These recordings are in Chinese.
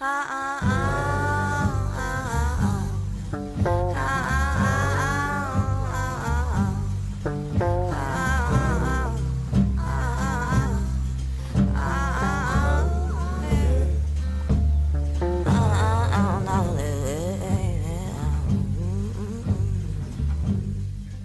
啊啊。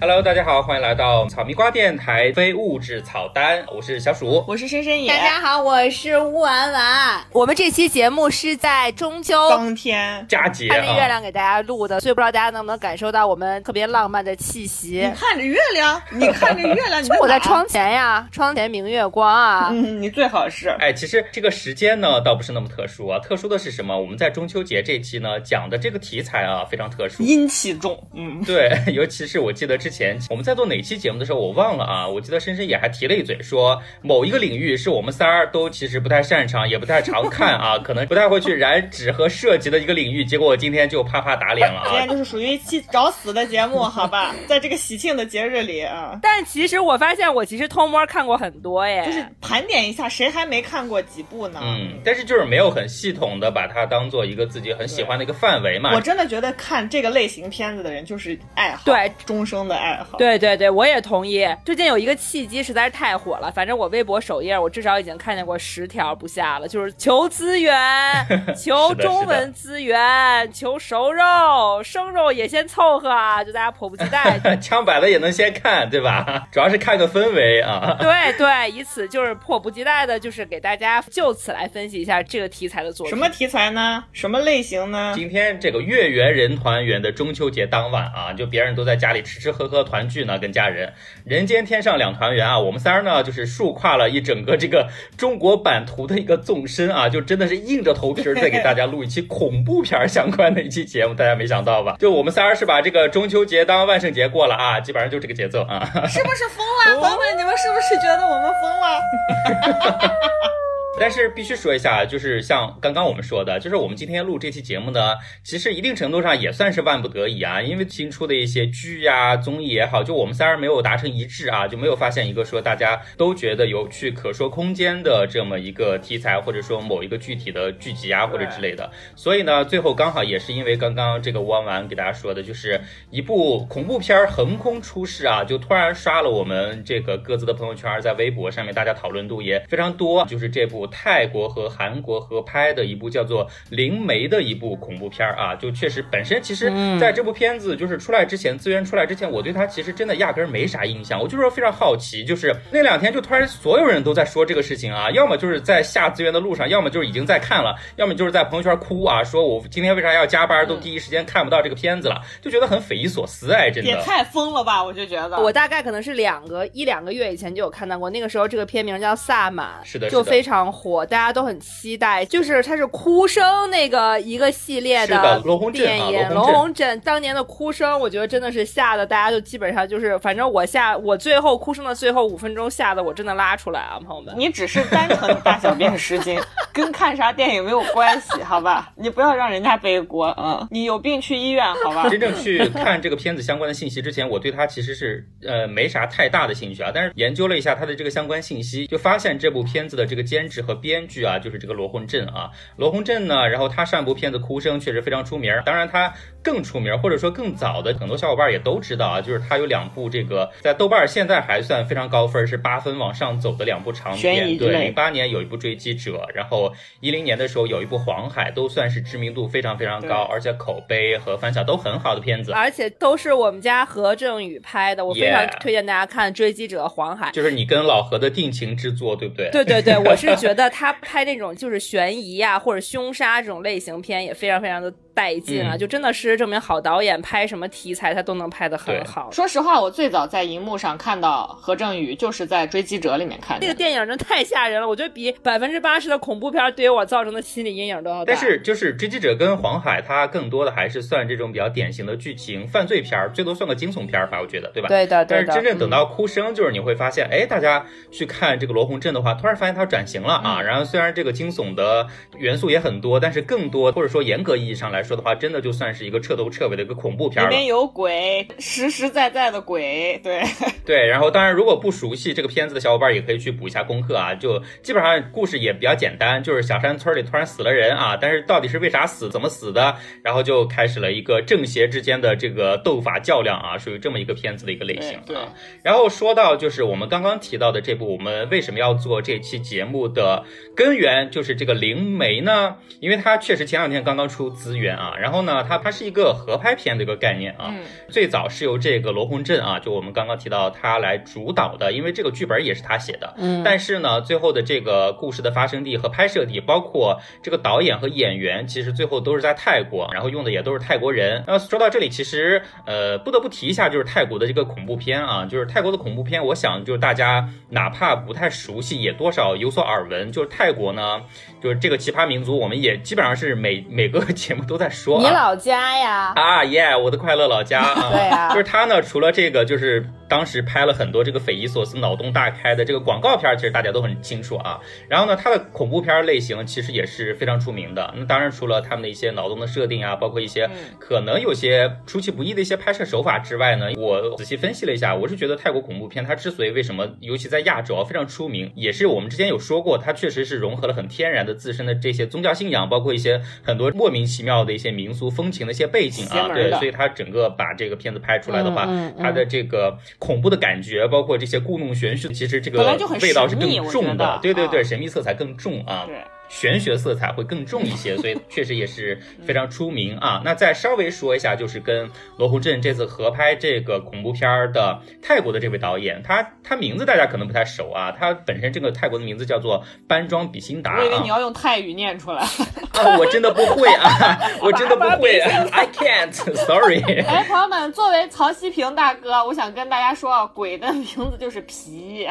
Hello，大家好，欢迎来到草蜜瓜电台非物质草单，我是小鼠，我是深深野。大家好，我是乌丸丸。我们这期节目是在中秋当天佳节看着月啊，亮给大家录的，所以不知道大家能不能感受到我们特别浪漫的气息你。看着月亮，你看着月亮，你哪我在窗前呀，窗前明月光啊。嗯，你最好是哎，其实这个时间呢，倒不是那么特殊啊，特殊的是什么？我们在中秋节这期呢讲的这个题材啊，非常特殊。阴气重。嗯，对，尤其是我记得之前我们在做哪期节目的时候，我忘了啊。我记得深深也还提了一嘴，说某一个领域是我们仨儿都其实不太擅长，也不太常看啊，可能不太会去染指和涉及的一个领域。结果我今天就啪啪打脸了啊今天！就是属于气找死的节目，好吧？在这个喜庆的节日里啊，但其实我发现我其实偷摸看过很多耶，就是盘点一下，谁还没看过几部呢？嗯，但是就是没有很系统的把它当做一个自己很喜欢的一个范围嘛。我真的觉得看这个类型片子的人就是爱好，对，终生的爱好。对对对，我也同意。最近有一个契机实在是太火了，反正我微博首页我至少已经看见过十条不下了，就是求资源，求中文资源，求熟肉，生肉也先凑合啊，就大家迫不及待。枪摆了也能先看，对吧？主要是看个氛围啊。对对，以此就是迫不及待的，就是给大家就此来分析一下这个题材的作品。什么题材呢？什么类型呢？今天这个月圆人团圆的中秋节当晚啊，就别人都在家里吃吃喝喝团聚呢，跟家人，人间天上两团圆啊。我们仨儿呢，就是竖跨了一整个这个中国版图的一个纵深啊，就真的是硬着头皮儿在给大家录一期恐怖片儿相关的一期节目，大家没想到吧？就我们仨儿是把这个中秋节当万圣节过了啊，基本上就这个节奏啊。是不是疯了？朋友们，你们是不是觉得我们疯了？但是必须说一下，就是像刚刚我们说的，就是我们今天录这期节目呢，其实一定程度上也算是万不得已啊，因为新出的一些剧呀、综艺也好，就我们仨人没有达成一致啊，就没有发现一个说大家都觉得有趣可说空间的这么一个题材，或者说某一个具体的剧集啊或者之类的。所以呢，最后刚好也是因为刚刚这个弯弯给大家说的，就是一部恐怖片儿横空出世啊，就突然刷了我们这个各自的朋友圈，在微博上面大家讨论度也非常多，就是这部泰国和韩国合拍的一部叫做《灵媒》的一部恐怖片儿啊，就确实本身其实在这部片子就是出来之前，资源出来之前，我对它其实真的压根儿没啥印象，我就是非常好奇，就是那两天就突然所有人都在说这个事情啊，要么就是在下资源的路上，要么就是已经在看了，要么就是在朋友圈哭啊，说我今天为啥要加班，都第一时间看不到这个片子了，就觉得很匪夷所思哎，真的。也太疯了吧！我就觉得我大概可能是两个一两个月以前就有看到过，那个时候这个片名叫《萨满》，是的是的就非常火，大家都很期待。就是它是哭声那个一个系列的电影，龙红镇当年的哭声，我觉得真的是吓得大家就基本上就是，反正我吓我最后哭声的最后五分钟吓得我真的拉出来啊，朋友们。你只是单纯的大小便失禁，跟看啥电影没有关系，好吧？你不要让人家背锅啊、嗯！你有病去医院，好吧？真正去看这个片子相关的信息之前，我对它其实是呃没啥太大的兴趣啊。但是研究了一下它的这个相关信息，就发现这部片子的这个监制和编剧啊，就是这个罗红镇啊。罗红镇呢，然后他上一部片子《哭声》确实非常出名，当然他更出名或者说更早的，很多小伙伴也都知道啊，就是他有两部这个在豆瓣现在还算非常高分，是八分往上走的两部长片。对，零八年有一部《追击者》，然后一零年的时候有一部《黄海》，都算是知名度非常非常高，而且口碑和反响都很好的片子。而且都是我们家何正宇拍的，我非常推荐大家看《追击者黄海》。就是你跟老何的定情之作，对不对？对对对，我是觉得他拍那种就是悬疑啊或者凶杀这种类型片也非常非常的带劲啊，嗯就真的是证明好导演拍什么题材他都能拍得很好。说实话，我最早在荧幕上看到何正宇，就是在《追击者》里面看的。那个电影真的太吓人了，我觉得比百分之八十的恐怖片对于我造成的心理阴影都要大。但是就是《追击者》跟《黄海》，他更多的还是算这种比较典型的剧情犯罪片，最多算个惊悚片吧，我觉得，对吧？对的对的，但是真正等嗯到哭声，就是你会发现，哎，大家去看这个罗洪镇的话，突然发现他转型了啊。然后虽然这个惊悚的元素也很多，但是更多或者说严格意义上来说的话，真的就算是一个彻头彻尾的一个恐怖片。里面有鬼，实实在在的鬼，对 对，然后当然如果不熟悉这个片子的小伙伴也可以去补一下功课啊，就基本上故事也比较简单，就是小山村里突然死了人啊，但是到底是为啥死，怎么死的，然后就开始了一个正邪之间的这个斗法较量啊，属于这么一个片子的一个类型啊。然后说到就是我们刚刚提到的这部，我们为什么要做这期节目的根源就是这个灵媒呢？因为它确实前两天刚刚出资源啊，然后呢，它它是一个合拍片的一个概念啊，嗯最早是由这个罗洪镇啊，就我们刚刚提到他来主导的，因为这个剧本也是他写的，嗯但是呢，最后的这个故事的发生地和拍摄地，包括这个导演和演员，其实最后都是在泰国，然后用的也都是泰国人。那说到这里，其实呃不得不提一下，就是泰国的这个恐怖片啊，就是泰国的恐怖片，我想就是大家哪怕不太熟悉，也多少有所耳闻。就是泰国呢，就是这个奇葩民族，我们也基本上是每每个 节目都在说、啊。你老家呀？啊耶！我的快乐老家啊，对啊就是他呢，除了这个，就是当时拍了很多这个匪夷所思、脑洞大开的这个广告片儿，其实大家都很清楚啊。然后呢，它的恐怖片儿类型其实也是非常出名的。那当然，除了他们的一些脑洞的设定啊，包括一些可能有些出其不意的一些拍摄手法之外呢，我仔细分析了一下，我是觉得泰国恐怖片它之所以为什么，尤其在亚洲啊非常出名，也是我们之前有说过，它确实是融合了很天然的自身的这些宗教信仰，包括一些很多莫名其妙的一些民俗风情的一些背景啊，对，所以它整个把这个片子拍出来的话，它的这个恐怖的感觉，包括这些故弄玄虚，其实这个味道是更重的，对对对，啊神秘色彩更重啊。对。玄学色彩会更重一些，所以确实也是非常出名啊。那再稍微说一下，就是跟罗湖镇这次合拍这个恐怖片儿的泰国的这位导演，他他名字大家可能不太熟啊，他本身这个泰国的名字叫做班庄比辛达啊我以为你。要用泰语念出来。啊，我真的不会啊，我真的不会，I can't，sorry。哎，朋友们，作为曹希平大哥，我想跟大家说，啊，鬼的名字就是皮，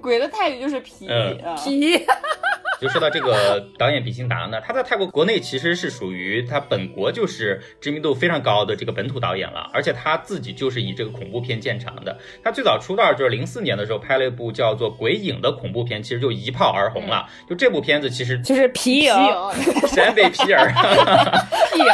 鬼的泰语就是皮。皮，就说到这个导演比辛达呢，他在泰国国内其实是属于他本国就是知名度非常高的这个本土导演了，而且他自己就是以这个恐怖片见长的。他最早出道就是零四年的时候拍了一部叫做《鬼影》的恐怖片，其实就一炮而红了。就这部片子其实就是皮皮影，影，陕 北皮影。皮影，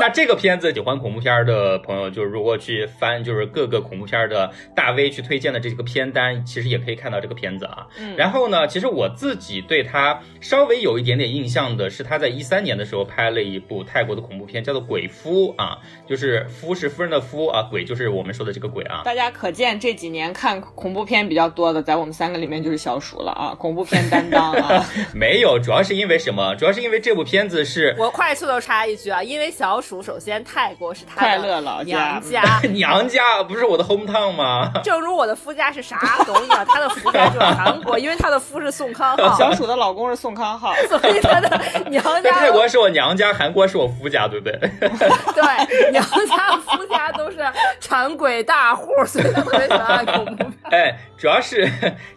那这个片子喜欢恐怖片的朋友，就是如果去翻就是各个恐怖片的大 V 去推荐的这个片单，其实也可以看到这个片子啊。嗯然后呢，其实我自己对他稍微有一点点印象的是，他在一三年的时候拍了一部泰国的恐怖片，叫做《鬼夫》啊，就是夫是夫人的夫啊，鬼就是我们说的这个鬼啊。大家可见这几年看恐怖片比较多的，在我们三个里面就是小鼠了啊，恐怖片担当啊。没有，主要是因为什么？主要是因为这部片子是我快速的插一句啊，因为小鼠首先泰国是他 快的乐老娘家家，娘家，不是我的 hometown 吗？正如我的夫家是啥东西啊，他的夫家就是韩国，因为他的夫是宋康昊，小鼠的老公是宋康昊，所以他的娘家 泰国是我娘家，韩国是我夫家，对不对？对娘家夫家都是馋鬼大户，所以他特别喜欢看恐怖片。哎，主要是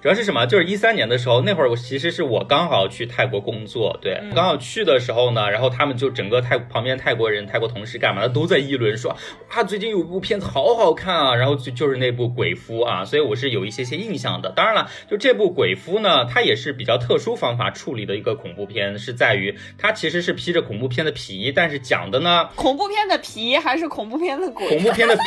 主要是什么？就是一三年的时候，那会儿我其实是我刚好去泰国工作，对，嗯刚好去的时候呢，然后他们就整个泰旁边泰国人、泰国同事干嘛的都在议论说啊，最近有一部片子好好看啊，然后就就是那部《鬼夫》啊，所以我是有一些些印象的。当然了，就这部《鬼夫》呢，它也是比较特殊方法处理的一个恐怖片，是在于它其实是披着恐怖片的皮，但是讲的呢恐怖片的皮还是恐怖片的鬼？恐怖片的皮，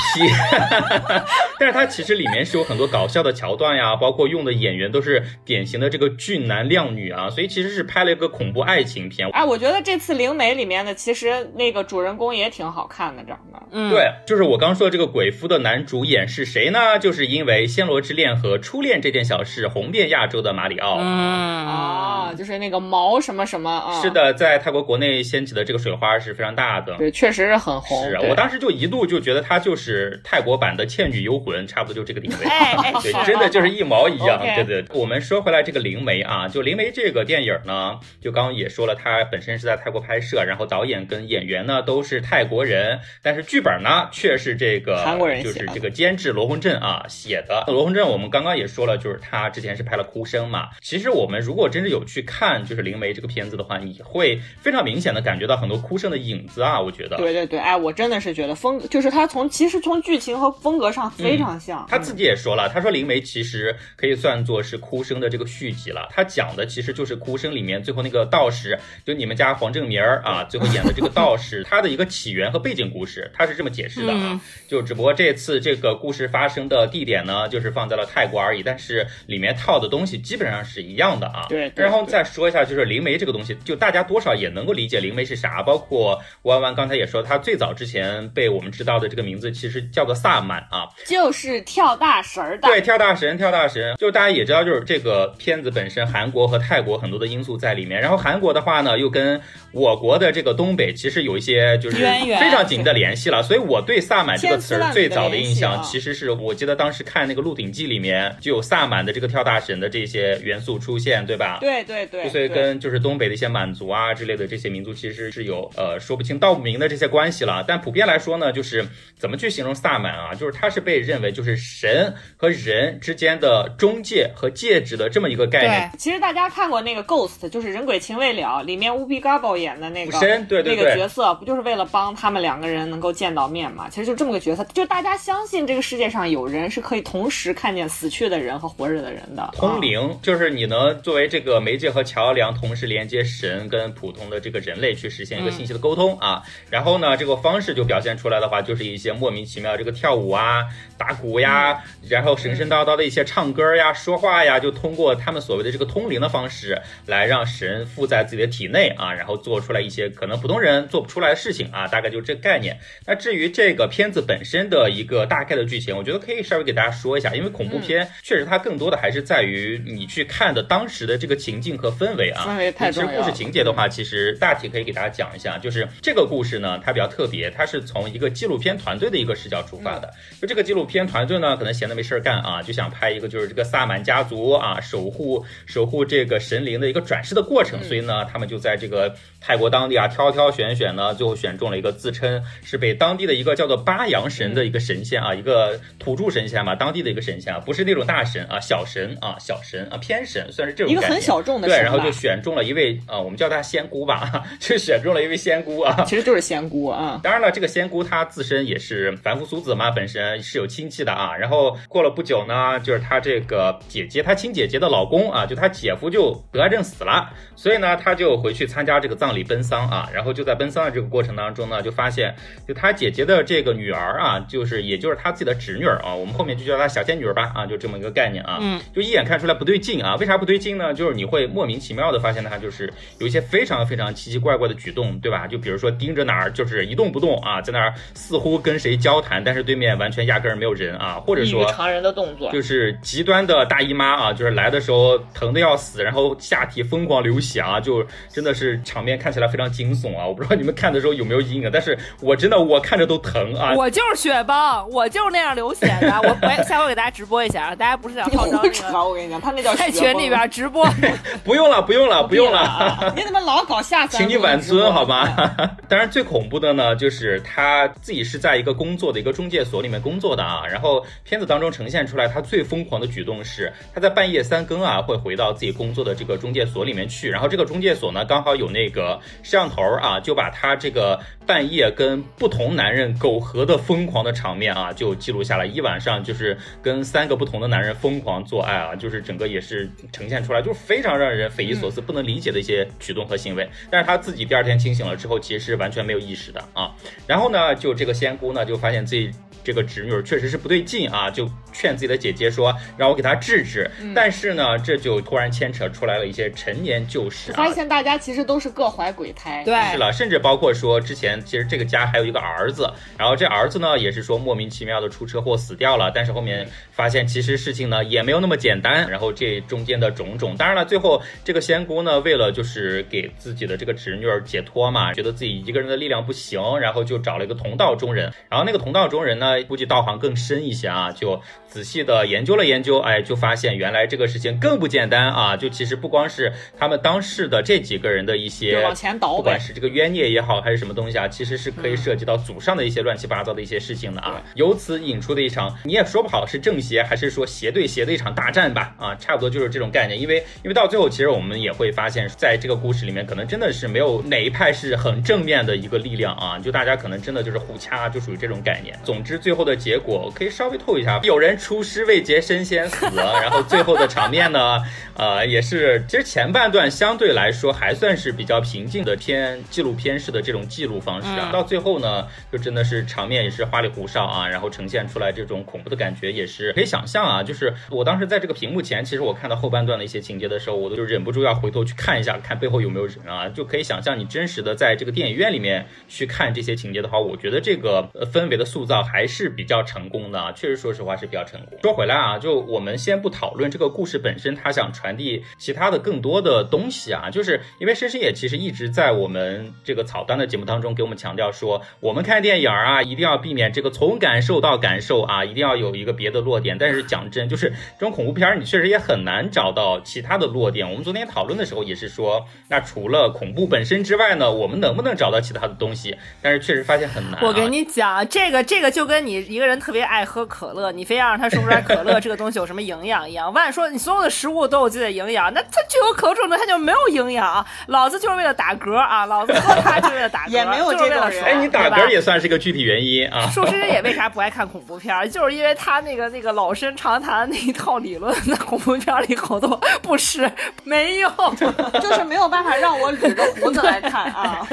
但是它其实里面是有很多搞笑的桥段呀，包括用的演员都是典型的这个俊男靓女啊，所以其实是拍了一个恐怖爱情片。哎，我觉得这次灵媒里面的其实那个主人公也挺好看的，长得。嗯，对，就是我刚说的这个鬼夫的男主演是谁呢？就是因为《暹罗之恋》和《初恋这件小事》红遍亚洲的马里奥。嗯啊，就是那个毛什么什么啊。是，的，在泰国国内掀起的这个水花是非常大的。对，确实是很红。对是我当时就一度就觉得它就是泰国版的《倩女幽魂》，差不多就这个定位。哎哎对，真的就是一毛一样。对对，我们说回来，这个《灵媒》啊，就《灵媒》这个电影呢，就刚刚也说了，它本身是在泰国拍摄，然后导演跟演员呢都是泰国人，但是剧本呢却是这个韩国人就写的是这个监制罗洪镇啊写的。罗洪镇我们刚刚也说了，就是他之前是拍了《哭声》嘛。其实我们如果真是有去看就是《灵媒》这个片子的话，你会非常明显的感觉到很多哭声的影子啊，我觉得。对对对，哎，我真的是觉得风，就是他从其实从剧情和风格上非常像。他自己也说了，他说《灵媒》其实可以算作是《哭声》的这个续集了。他讲的其实就是《哭声》里面最后那个道士，就你们家黄正明儿啊，最后演的这个道士，他的一个起源和背景故事，他是这么解释的啊。嗯就只不过这次这个故事发生的地点呢，就是放在了泰国而已，但是里面套的东西基本上是一样的啊。对对然后再说一下，就是灵媒这个东西，就大家多少也能够理解灵媒是啥，包括弯弯刚才也说，他最早之前被我们知道的这个名字其实叫做萨满啊。就是跳大神儿的。对，跳大神，跳大神，就大家也知道，就是这个片子本身，韩国和泰国很多的因素在里面。然后韩国的话呢，又跟我国的这个东北其实有一些就是非常紧密的联系了。所以我对萨满这个词儿最早的印象，啊其实是我记得当时看那个《鹿鼎记》里面就有萨满的这个跳大神的这些元素出现，对吧？对对对，所以跟就是东北的一些满族啊之类的这些民族其实是有呃说不清道不明的这些关系了。但普遍来说呢，就是怎么去形容萨满啊？就是它是被认为就是神和人之间的中介和介质的这么一个概念。其实大家看过那个《Ghost》，就是《人鬼情未了》里面 Whoopi Goldberg 演的那个那个角色，不就是为了帮他们两个人能够见到面嘛？其实就这么个角色，就大家相信这个世界上有人是可以同时看见死去的人和活着的人的。啊通灵就是你能作为这个媒介和桥梁，同时连接神跟普通的这个人类去实现一个信息的沟通啊。然后呢，这个方式就表现出来的话，就是一些莫名其妙这个跳舞啊、打鼓呀，然后神神叨叨的一些唱歌呀、说话呀，就通过他们所谓的这个通灵的方式来让神附在自己的体内啊，然后做出来一些可能普通人做不出来的事情啊，大概就这个概念。那至于这个片子本身的一个大概的剧情，我觉得可以稍微给大家说一下，因为恐怖片确实它更多的还是在于你去看的当时的这个情境和氛围啊。氛围太其实故事情节的话，其实大体可以给大家讲一下，就是这个故事呢，它比较特别，它是从一个纪录片团队的一个视角出发的。就这个纪录片团队呢，可能闲的没事儿干啊，就想拍一个就是这个萨满家族啊，守护守护这个神灵的一个转世的过程，所以呢，他们就在这个泰国当地啊挑挑选选呢，最后选中了一个自称是被当地的一个叫做巴扬神的一个神仙啊，一个土著神仙嘛，当地的一个神仙啊，不是那种大神啊，小神啊，小神啊，偏神，算是这种一个很小众的对，然后就选中了一位啊、呃我们叫他仙姑吧，就选中了一位仙姑啊。其实就是仙姑啊。当然了，这个仙姑她自身也是凡夫俗子嘛，本身是有亲戚的啊。然后过了不久呢，就是她这个姐姐，她亲姐姐的老公啊，就她姐夫就得癌症死了，所以呢，她就回去参加这个葬礼奔丧啊。然后就在奔丧的这个过程当中呢，就发现就她姐姐的这个女儿啊，就是也就是她自己的侄女啊，我们后面就叫她小仙女吧啊，就这么一个概念啊。嗯，就一眼看出来不对劲啊。为啥不对劲呢？就是你会莫名其妙的发现她就是有一些非常非常奇奇怪怪的举动，对吧？就比如说盯着哪儿就是一动不动啊，在那儿似乎跟谁交谈，但是对面完全压根儿没有人啊，或者说。常人的动作，就是极端的大姨妈啊，就是来的时候疼的要死，然后下体疯狂流血啊，就真的是场面看起来非常惊悚啊！我不知道你们看的时候有没有阴影，但是我真的我看着都疼啊！我就是血崩，我就是那样流血的。我我下回给大家直播一下啊，大家不是想你号召胡那扯！个我跟你讲，他那叫在群里边直播？不用了，不用了，不用了。啊！你怎么老搞下三？请你挽尊好吧？吧？当然，最恐怖的呢，就是他自己是在一个工作的一个中介所里面工作的啊。然后片子当中呈现出来，他最疯狂的举动是，他在半夜三更啊，会回到自己工作的这个中介所里面去。然后这个中介所呢，刚好有那个摄像头啊，就把它这个半夜跟不同男人苟合的疯狂的场面啊，就记录下来。一晚上就是跟三个不同的男人疯狂做爱啊，就是整个也是呈现出来，就是非常让人匪夷所思、不能理解的一些举动和行为。但是他自己第二天清醒了之后，其实是完全没有意识的啊。然后呢，就这个仙姑呢，就发现自己。这个侄女儿确实是不对劲啊，就劝自己的姐姐说，让我给她治治。但是呢，这就突然牵扯出来了一些陈年旧事啊发，现大家其实都是各怀鬼胎。对，是了，甚至包括说之前其实这个家还有一个儿子，然后这儿子呢也是说莫名其妙的出车祸死掉了，但是后面发现其实事情呢也没有那么简单，然后这中间的种种，当然了，最后这个仙姑呢为了就是给自己的这个侄女儿解脱嘛，觉得自己一个人的力量不行，然后就找了一个同道中人，然后那个同道中人呢估计道行更深一些啊，就仔细的研究了研究，哎，就发现原来这个事情更不简单啊，就其实不光是他们当事的这几个人的一些往前倒不管是这个冤孽也好，还是什么东西啊，其实是可以涉及到祖上的一些乱七八糟的一些事情的啊。由此引出的一场，你也说不好是正邪还是说邪对邪的一场大战吧？啊，差不多就是这种概念。因为因为到最后，其实我们也会发现，在这个故事里面，可能真的是没有哪一派是很正面的一个力量啊，就大家可能真的就是互掐，就属于这种概念。总之，最后的结果可以稍微透一下，有人出师未捷身先死，然后最后的场面呢，呃，也是其实前半段相对来说还算是比较平静的偏纪录片式的这种记录方式啊，嗯到最后呢，就真的是场面也是花里胡哨啊，然后呈现出来这种恐怖的感觉也是可以想象啊。就是我当时在这个屏幕前，其实我看到后半段的一些情节的时候，我都就忍不住要回头去看一下，看背后有没有人啊，就可以想象你真实的在这个电影院里面去看这些情节的话，我觉得这个呃氛围的塑造还是比较成功的啊，确实说实话是比较成功。说回来啊，就我们先不讨论这个故事本身，它想传递其他的更多的东西啊，就是因为深深也其实一直在我们这个草单的节目当中给我们强调说，我们看电影啊，一定要避免这个从感受到感受啊，一定要有一个别的落点。但是讲真，就是这种恐怖片儿，你确实也很难找到其他的落点。我们昨天讨论的时候也是说，那除了恐怖本身之外呢，我们能不能找到其他的东西？但是确实发现很难、啊。我跟你讲，这个这个就跟你一个人特别爱喝可乐，你非要让他说出来可乐 这个东西有什么营养一样。万说你所有的食物都有自己的营养，那它具有可重的，它就没有营养。老子就是为了打嗝啊，老子喝它就是为了打嗝，也没有就是为了这种人哎，你打嗝也算是一个具体原因啊。寿师也为啥 不爱看恐怖片儿？就是因为他那个那个老生常谈那一套理论，在恐怖片儿里好多不是没有。就是没有办法让我捋着胡子来看啊。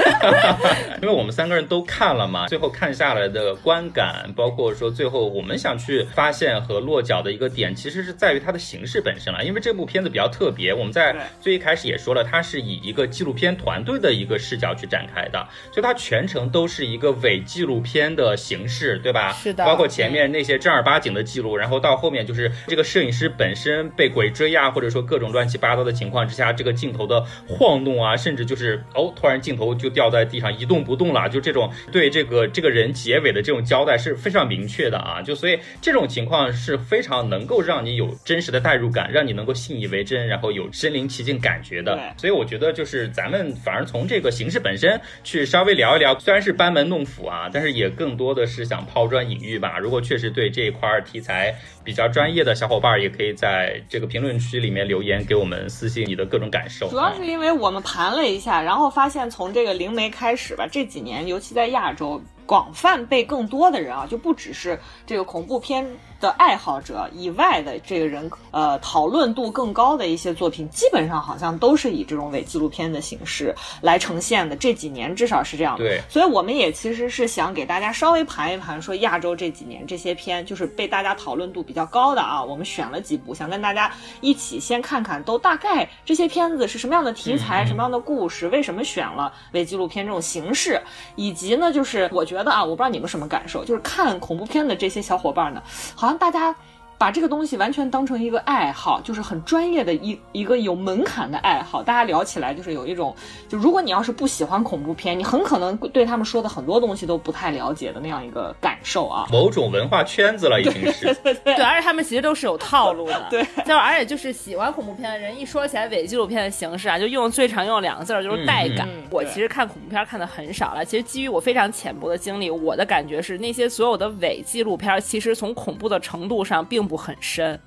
因为我们三个人都看了嘛，最后看下来的观感，包括说最后我们想去发现和落脚的一个点，其实是在于它的形式本身了。因为这部片子比较特别，我们在最一开始也说了，它是以一个纪录片团队的一个视角去展开的，所以它全程都是一个伪纪录片的形式，对吧？是的包括前面那些正儿八经的记录，然后到后面就是这个摄影师本身被鬼追啊，或者说各种乱七八糟的情况之下，这个镜头的晃动啊，甚至就是哦，突然镜头就掉在地上一动不动了，就这种对这个这个人结尾的这种交代是非常明确的啊，就所以这种情况是非常能够让你有真实的代入感，让你能够信以为真，然后有身临其境感觉的。对所以我觉得就是咱们反而从这个形式本身去稍微聊一聊，虽然是班门弄斧啊，但是也更多的是想抛砖引玉吧。如果确实对这一块儿题材比较专业的小伙伴儿，也可以在这个评论区里面留言给我们私信你的各种感受。主要是因为我们盘了一下，然后发现从这个灵媒开始吧，这几年尤其在亚洲，广泛被更多的人啊，就不只是这个恐怖片的爱好者以外的这个人，呃，讨论度更高的一些作品，基本上好像都是以这种伪纪录片的形式来呈现的。这几年至少是这样的。对所以我们也其实是想给大家稍微盘一盘，说亚洲这几年这些片就是被大家讨论度比较高的啊，我们选了几部，想跟大家一起先看看都大概这些片子是什么样的题材、什么样的故事，为什么选了伪纪录片这种形式，以及呢，就是我觉觉得啊，我不知道你们什么感受，就是看恐怖片的这些小伙伴呢，好像大家。把这个东西完全当成一个爱好，就是很专业的一一个有门槛的爱好。大家聊起来就是有一种，就如果你要是不喜欢恐怖片，你很可能对他们说的很多东西都不太了解的那样一个感受啊。某种文化圈子了，已经是。对，而且他们其实都是有套路的。对，就而且就是喜欢恐怖片的人，一说起来伪纪录片的形式啊，就用最常用的两个字儿就是带感。嗯嗯我其实看恐怖片看的很少了，其实基于我非常浅薄的经历，我的感觉是那些所有的伪纪录片，其实从恐怖的程度上并不很深。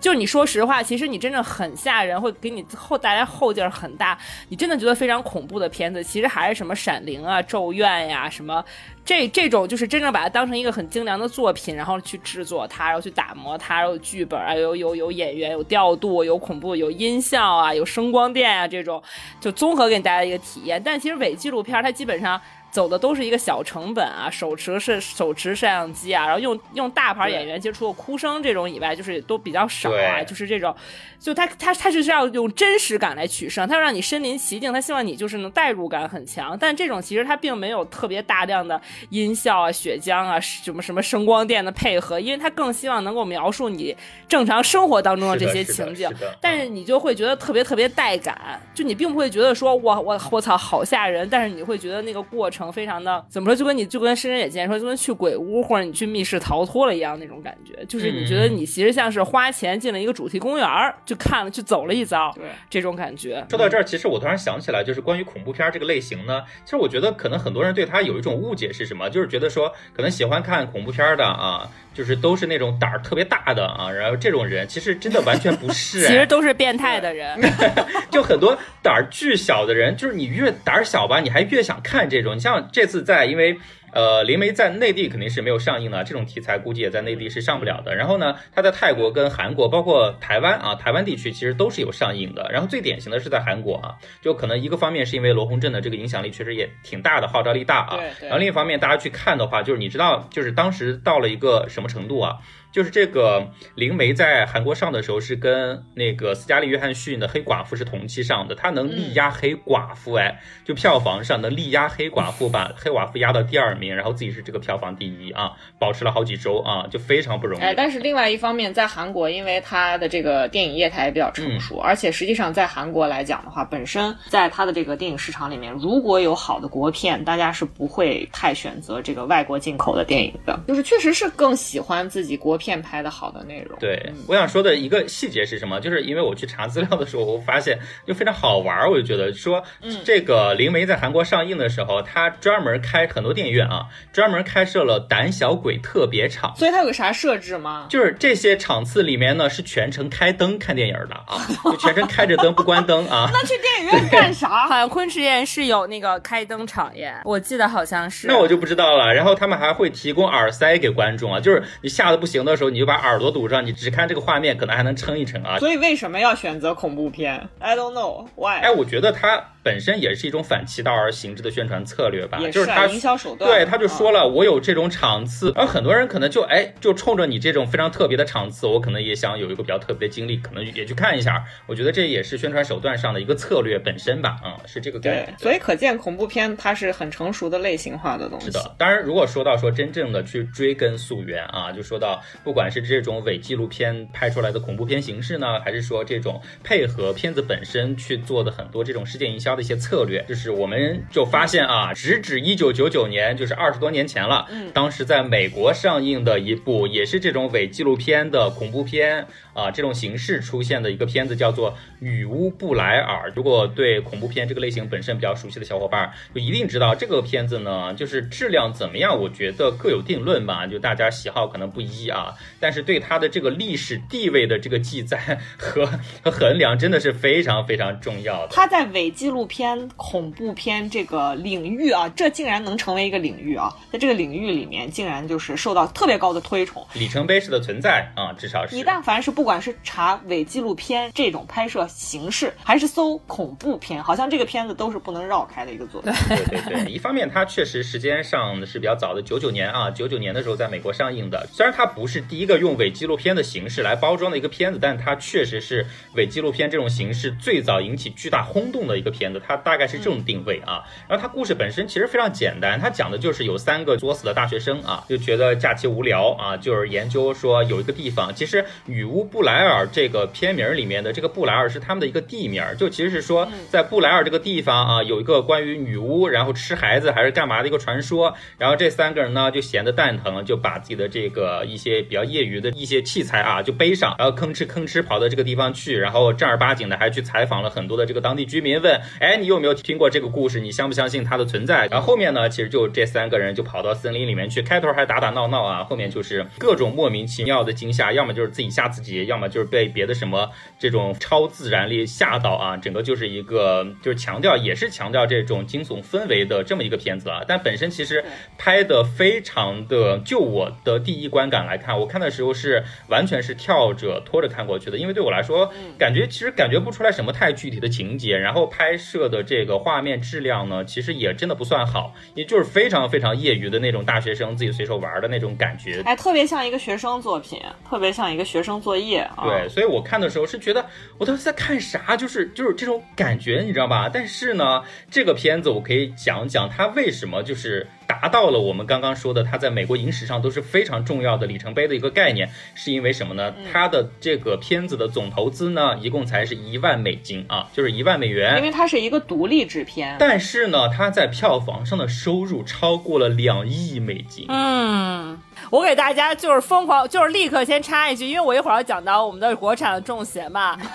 就是你说实话，其实你真正很吓人，会给你后带来后劲儿很大。你真的觉得非常恐怖的片子，其实还是什么《闪灵》啊、《咒怨》呀，什么这这种，就是真正把它当成一个很精良的作品，然后去制作它，然后去打磨它，然后有剧本啊，有有有演员，有调度，有恐怖，有音效啊，有声光电啊，这种就综合给你带来一个体验。但其实伪纪录片它基本上。走的都是一个小成本啊，手持是手持摄像机啊，然后用用大牌演员，其实除了哭声这种以外，就是都比较少啊，就是这种，就他他他就是要用真实感来取胜，他要让你身临其境，他希望你就是能代入感很强，但这种其实他并没有特别大量的音效啊、血浆啊、什么什么声光电的配合，因为他更希望能够描述你正常生活当中的这些情景是的。是，但是你就会觉得特别特别带感，就你并不会觉得说我我我操好吓人，但是你会觉得那个过程非常的怎么说，就跟你就跟深深也见说，就跟去鬼屋或者你去密室逃脱了一样那种感觉，就是你觉得你其实像是花钱进了一个主题公园儿，就看了去走了一遭，对这种感觉。说到这儿，其实我突然想起来，就是关于恐怖片儿这个类型呢，其实我觉得可能很多人对它有一种误解是什么？就是觉得说，可能喜欢看恐怖片儿的啊，就是都是那种胆儿特别大的啊，然后这种人其实真的完全不是、其实哎都是变态的人，就很多胆儿巨小的人，就是你越胆儿小吧，你还越想看这种。你像这次在，因为呃，灵媒在内地肯定是没有上映的，这种题材估计也在内地是上不了的。然后呢，它在泰国跟韩国，包括台湾啊，台湾地区其实都是有上映的。然后最典型的是在韩国啊，就可能一个方面是因为罗洪镇的这个影响力确实也挺大的，号召力大啊。然后另一方面，大家去看的话，就是你知道，就是当时到了一个什么程度啊？就是这个《灵媒》在韩国上的时候是跟那个斯嘉丽·约翰逊的《黑寡妇》是同期上的，它能力压《黑寡妇》哎，就票房上能力压《黑寡妇》，把《黑寡妇》压到第二名，然后自己是这个票房第一啊，保持了好几周啊，就非常不容易。哎，但是另外一方面，在韩国，因为它的这个电影业态也比较成熟，而且实际上在韩国来讲的话，本身在它的这个电影市场里面，如果有好的国片，大家是不会太选择这个外国进口的电影的，就是确实是更喜欢自己国片拍的好的内容。对，我想说的一个细节是什么？就是因为我去查资料的时候，我发现就非常好玩儿，我就觉得说，这个《灵媒》在韩国上映的时候，它专门开很多电影院啊，专门开设了胆小鬼特别场。所以它有个啥设置吗？就是这些场次里面呢，是全程开灯看电影的啊，就全程开着灯不关灯啊。那去电影院干啥？好像昆池岩是有那个开灯场耶，我记得好像是。那我就不知道了。然后他们还会提供耳塞给观众啊，就是你吓得不行的时候，你就把耳朵堵上，你只看这个画面，可能还能撑一撑啊。所以为什么要选择恐怖片？I don't know why。哎，我觉得它本身也是一种反其道而行之的宣传策略吧，也就是它啊营销手段。对，他就说了，我有这种场次，然后很多人可能就哎，就冲着你这种非常特别的场次，我可能也想有一个比较特别的经历，可能也去看一下。我觉得这也是宣传手段上的一个策略本身吧，嗯，是这个概对念。，所以可见恐怖片它是很成熟的类型化的东西。是的，当然，如果说到说真正的去追根溯源啊，就说到不管是这种伪纪录片拍出来的恐怖片形式呢，还是说这种配合片子本身去做的很多这种事件营销的一些策略，就是我们就发现啊，直指一九九九年，就是二十多年前了，嗯。当时在美国上映的一部也是这种伪纪录片的恐怖片啊，这种形式出现的一个片子叫做《女巫布莱尔》。如果对恐怖片这个类型本身比较熟悉的小伙伴，就一定知道这个片子呢，就是质量怎么样，我觉得各有定论吧，就大家喜好可能不一啊。但是对它的这个历史地位的这个记载 和和衡量，真的是非常非常重要的。它在伪纪录片、恐怖片这个领域啊，这竟然能成为一个领域啊，在这个领域里面，竟然就是受到特别高的推崇。里程碑式的存在啊，至少是你。但凡是不管是查伪纪录片这种拍摄形式，还是搜恐怖片，好像这个片子都是不能绕开的一个作品。对对对，一方面它确实时间上是比较早的，九九年啊，九九年的时候在美国上映的。虽然它不是第一个用伪纪录片的形式来包装的一个片子，但它确实是伪纪录片这种形式最早引起巨大轰动的一个片子。它大概是这种定位啊。然后它故事本身其实非常简单，它讲的就是有三个作死的大学生啊，就觉得假期无聊啊，就是研究说有一个地方，其实女巫布莱尔这个片名里面的这个布莱尔是他们的一个地名，就其实是说在布莱尔这个地方啊，有一个关于女巫然后吃孩子还是干嘛的一个传说。然后这三个人呢就闲得蛋疼，就把自己的这个一些比较业余的一些器材啊就背上，然后吭哧吭哧跑到这个地方去，然后正儿八经的还去采访了很多的这个当地居民，问，哎，你有没有听过这个故事？你相不相信它的存在？然后后面呢，其实就这三个人就跑到森林里面去，开头还打打闹闹啊，后面就是各种莫名其妙的惊吓，要么就是自己吓自己，要么就是被别的什么这种超自然力吓到啊，整个就是一个就是强调也是强调这种惊悚氛围的这么一个片子啊，但本身其实拍的非常的，就我的第一观感来看，我看的时候是完全是跳着拖着看过去的，因为对我来说，感觉其实感觉不出来什么太具体的情节，然后拍摄的这个画面质量呢，其实也真的不算好，也就是非常非常业余的那种大学生自己随手玩的那种感觉。哎，特别像一个学生作品，特别像一个学生作业对，所以我看的时候是觉得我当时在看啥，就是就是这种感觉，你知道吧？但是呢，这个片子我可以讲讲它为什么就是达到了我们刚刚说的，它在美国影史上都是非常重要的里程碑的一个概念，是因为什么呢？它的这个片子的总投资呢，一共才是一万美金啊，就是一万美元因。为它是一个独立制片。但是呢，它在票房上的收入超过了两亿美金。嗯，我给大家就是疯狂，就是立刻先插一句，因为我一会儿要讲到我们的国产的《中邪》嘛。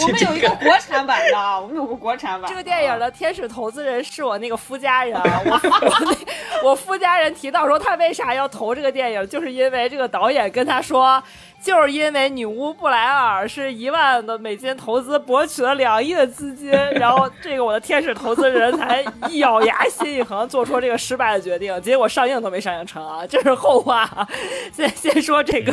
我们有一个国产版的，我们有个国产版。这个电影的天使投资人是我那个夫家人啊，我 我那我夫家人提到说他为啥要投这个电影，就是因为这个导演跟他说。就是因为女巫布莱尔是一万的美金投资博取了两亿的资金，然后这个我的天使投资人才一咬牙心一横做出这个失败的决定，结果上映都没上映成啊，这是后话。先先说这个，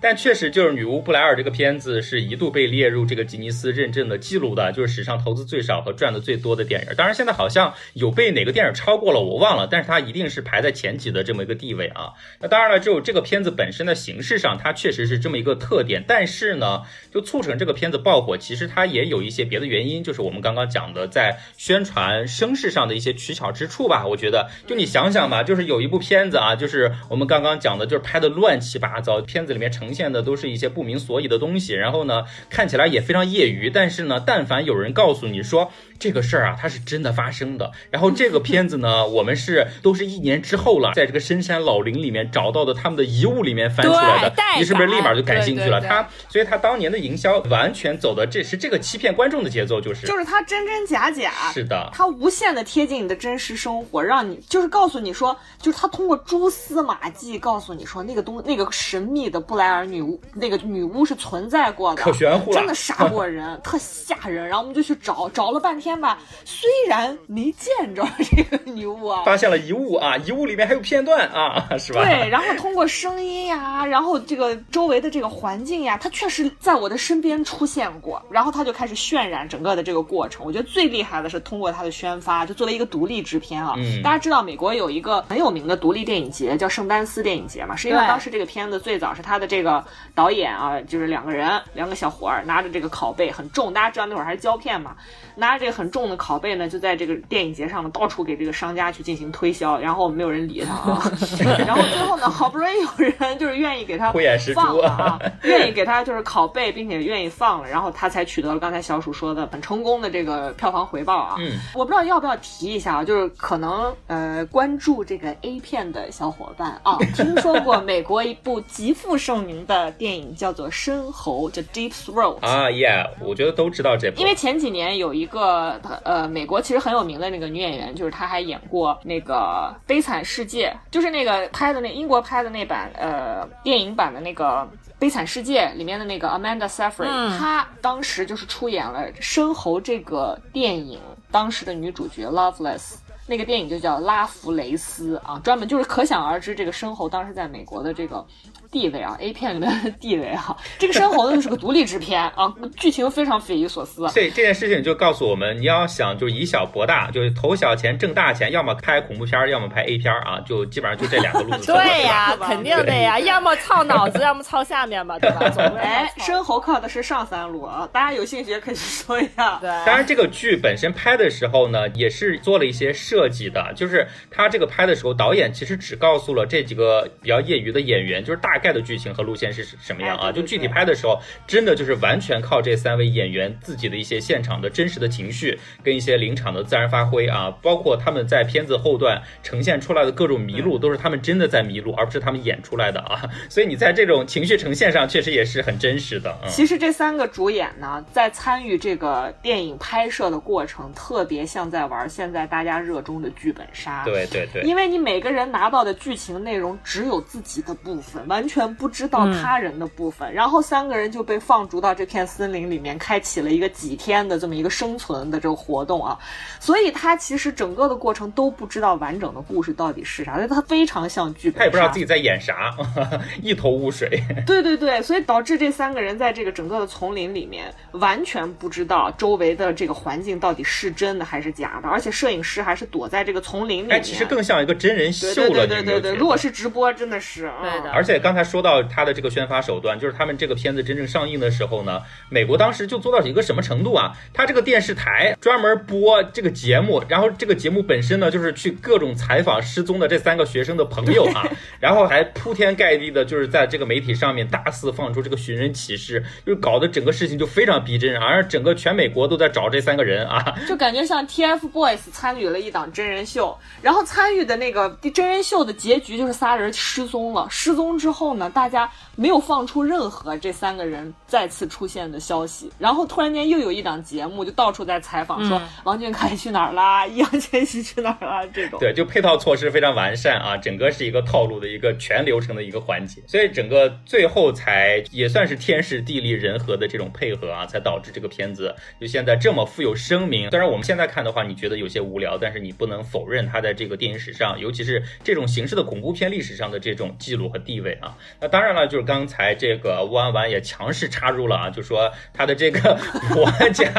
但确实就是女巫布莱尔这个片子是一度被列入这个吉尼斯认证的记录的，就是史上投资最少和赚的最多的电影。当然现在好像有被哪个电影超过了，我忘了，但是它一定是排在前几的这么一个地位啊。那当然了，就这个片子本身的形式上，它。它确实是这么一个特点，但是呢，就促成这个片子爆火，其实它也有一些别的原因，就是我们刚刚讲的在宣传声势上的一些取巧之处吧。我觉得，就你想想吧，就是有一部片子啊，就是我们刚刚讲的，就是拍的乱七八糟，片子里面呈现的都是一些不明所以的东西，然后呢，看起来也非常业余，但是呢，但凡有人告诉你说。这个事儿啊，它是真的发生的。然后这个片子呢，我们是都是一年之后了，在这个深山老林里面找到的他们的遗物里面翻出来的，你是不是立马就感兴趣了？他，所以他当年的营销完全走的这是这个欺骗观众的节奏，就是就是他真真假假，是的，他无限的贴近你的真实生活，让你就是告诉你说，就是他通过蛛丝马迹告诉你说那个东那个神秘的布莱尔女巫那个女巫是存在过的，可玄乎了，真的杀过人，特吓人。然后我们就去找，找了半天。天吧，虽然没见着这个女巫啊，发现了遗物啊，遗物里面还有片段啊，是吧？对，然后通过声音呀，然后这个周围的这个环境呀，它确实在我的身边出现过，然后他就开始渲染整个的这个过程。我觉得最厉害的是通过他的宣发，就作为一个独立制片啊，大家知道美国有一个很有名的独立电影节叫圣丹斯电影节嘛，是因为当时这个片子最早是他的这个导演啊，就是两个人，两个小伙儿拿着这个拷贝很重，大家知道那会儿还是胶片嘛，拿着这个。很重的拷贝呢，就在这个电影节上呢，到处给这个商家去进行推销，然后没有人理他啊。然后最后呢，好不容易有人就是愿意给他放了啊，愿意给他就是拷贝，并且愿意放了，然后他才取得了刚才小鼠说的很成功的这个票房回报啊。嗯，我不知道要不要提一下啊，就是可能呃关注这个 A 片的小伙伴啊，听说过美国一部极负盛名的电影叫做《深喉》，叫 Deep Throat 啊，Yeah，我觉得都知道这部，因为前几年有一个。呃，美国其实很有名的那个女演员，就是她还演过那个《悲惨世界》，就是那个拍的那英国拍的那版呃电影版的那个《悲惨世界》里面的那个 Amanda Seyfried，她当时就是出演了《深喉》这个电影当时的女主角 Loveless，那个电影就叫《拉弗雷斯》啊，专门就是可想而知这个生猴当时在美国的这个。地位啊，A 片里面的地位啊，这个《深喉》呢就是个独立制片啊，剧情非常匪夷所思。所以这件事情就告诉我们，你要想就以小博大，就是投小钱挣大钱，要么拍恐怖片，要么拍 A 片啊，就基本上就这两个路子。对呀，肯定的呀，要么操脑子，要么操下面吧，对吧？哎，深喉靠的是上三路啊，大家有兴趣可以说一下。对，当然这个剧本身拍的时候呢，也是做了一些设计的，就是他这个拍的时候，导演其实只告诉了这几个比较业余的演员，就是大概的剧情和路线是什么样啊？就具体拍的时候，真的就是完全靠这三位演员自己的一些现场的真实的情绪跟一些临场的自然发挥啊，包括他们在片子后段呈现出来的各种迷路，都是他们真的在迷路，而不是他们演出来的啊。所以你在这种情绪呈现上，确实也是很真实的。其实这三个主演呢，在参与这个电影拍摄的过程，特别像在玩现在大家热衷的剧本杀。对对对，因为你每个人拿到的剧情内容只有自己的部分，完全不。知道他人的部分，然后三个人就被放逐到这片森林里面，开启了一个几天的这么一个生存的这个活动啊。所以他其实整个的过程都不知道完整的故事到底是啥，所以他非常像剧本他也不知道自己在演啥，一头雾水。对对对，所以导致这三个人在这个整个的丛林里面完全不知道周围的这个环境到底是真的还是假的，而且摄影师还是躲在这个丛林里面。哎，其实更像一个真人秀了。对对对对，如果是直播，真的是对的。而且刚才说到。他的这个宣发手段，就是他们这个片子真正上映的时候呢，美国当时就做到一个什么程度啊？他这个电视台专门播这个节目，然后这个节目本身呢，就是去各种采访失踪的这三个学生的朋友啊，然后还铺天盖地的，就是在这个媒体上面大肆放出这个寻人启事，就搞得整个事情就非常逼真，而整个全美国都在找这三个人啊，就感觉像 TFBOYS 参与了一档真人秀，然后参与的那个真人秀的结局就是仨人失踪了，失踪之后。后呢，大家没有放出任何这三个人再次出现的消息。然后突然间又有一档节目就到处在采访，说王俊凯去哪儿啦，易烊千玺去哪儿啦，这种。对，就配套措施非常完善啊，整个是一个套路的一个全流程的一个环节，所以整个最后才也算是天时地利人和的这种配合啊，才导致这个片子就现在这么富有声名。虽然我们现在看的话，你觉得有些无聊，但是你不能否认它在这个电影史上，尤其是这种形式的恐怖片历史上的这种记录和地位啊。那当然了，就是刚才这个弯弯也强势插入了啊，就说他的这个 国家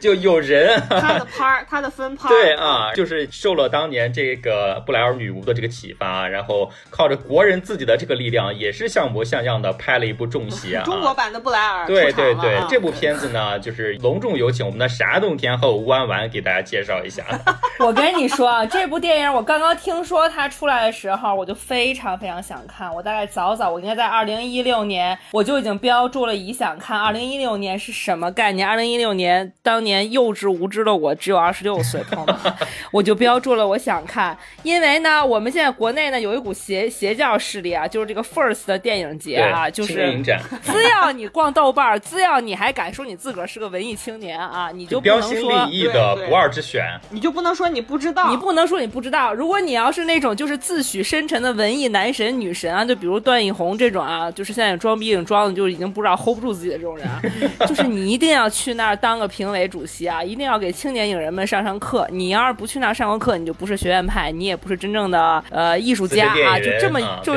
就有人，他的拍儿，他的分 拍，对啊，就是受了当年这个布莱尔女巫的这个启发，然后靠着国人自己的这个力量，也是像模像样的拍了一部《重戏》啊，中国版的布莱尔。对对对，这部片子呢，就是隆重有请我们的啥洞天后弯弯给大家介绍一下。我跟你说啊，这部电影我刚刚听说它出来的时候，我就非常非常想看。我大概早早，我应该在二零一六年我就已经标注了已想看。二零一六年是什么概念？二零一六年当年幼稚无知的我只有二十六岁，朋友们，我就标注了我想看。因为呢，我们现在国内呢有一股邪邪教势力啊，就是这个 First 的电影节啊，就是只 要你逛豆瓣，只要你还敢说你自个儿是个文艺青年啊，你就不能说立异的不二之选，你就不能说你不知道，你不能说你不知道。如果你要是那种就是自诩深沉的文艺男神女神啊，就比如段奕宏这种啊，就是现在装逼已经装的就已经不知道 hold 不住自己的这种人啊，就是你一定要去那儿当个评委主席啊，一定要给青年影人们上上课。你要是不去那儿上过课，你就不是学院派，你也不是真正的呃艺术家啊。就这么就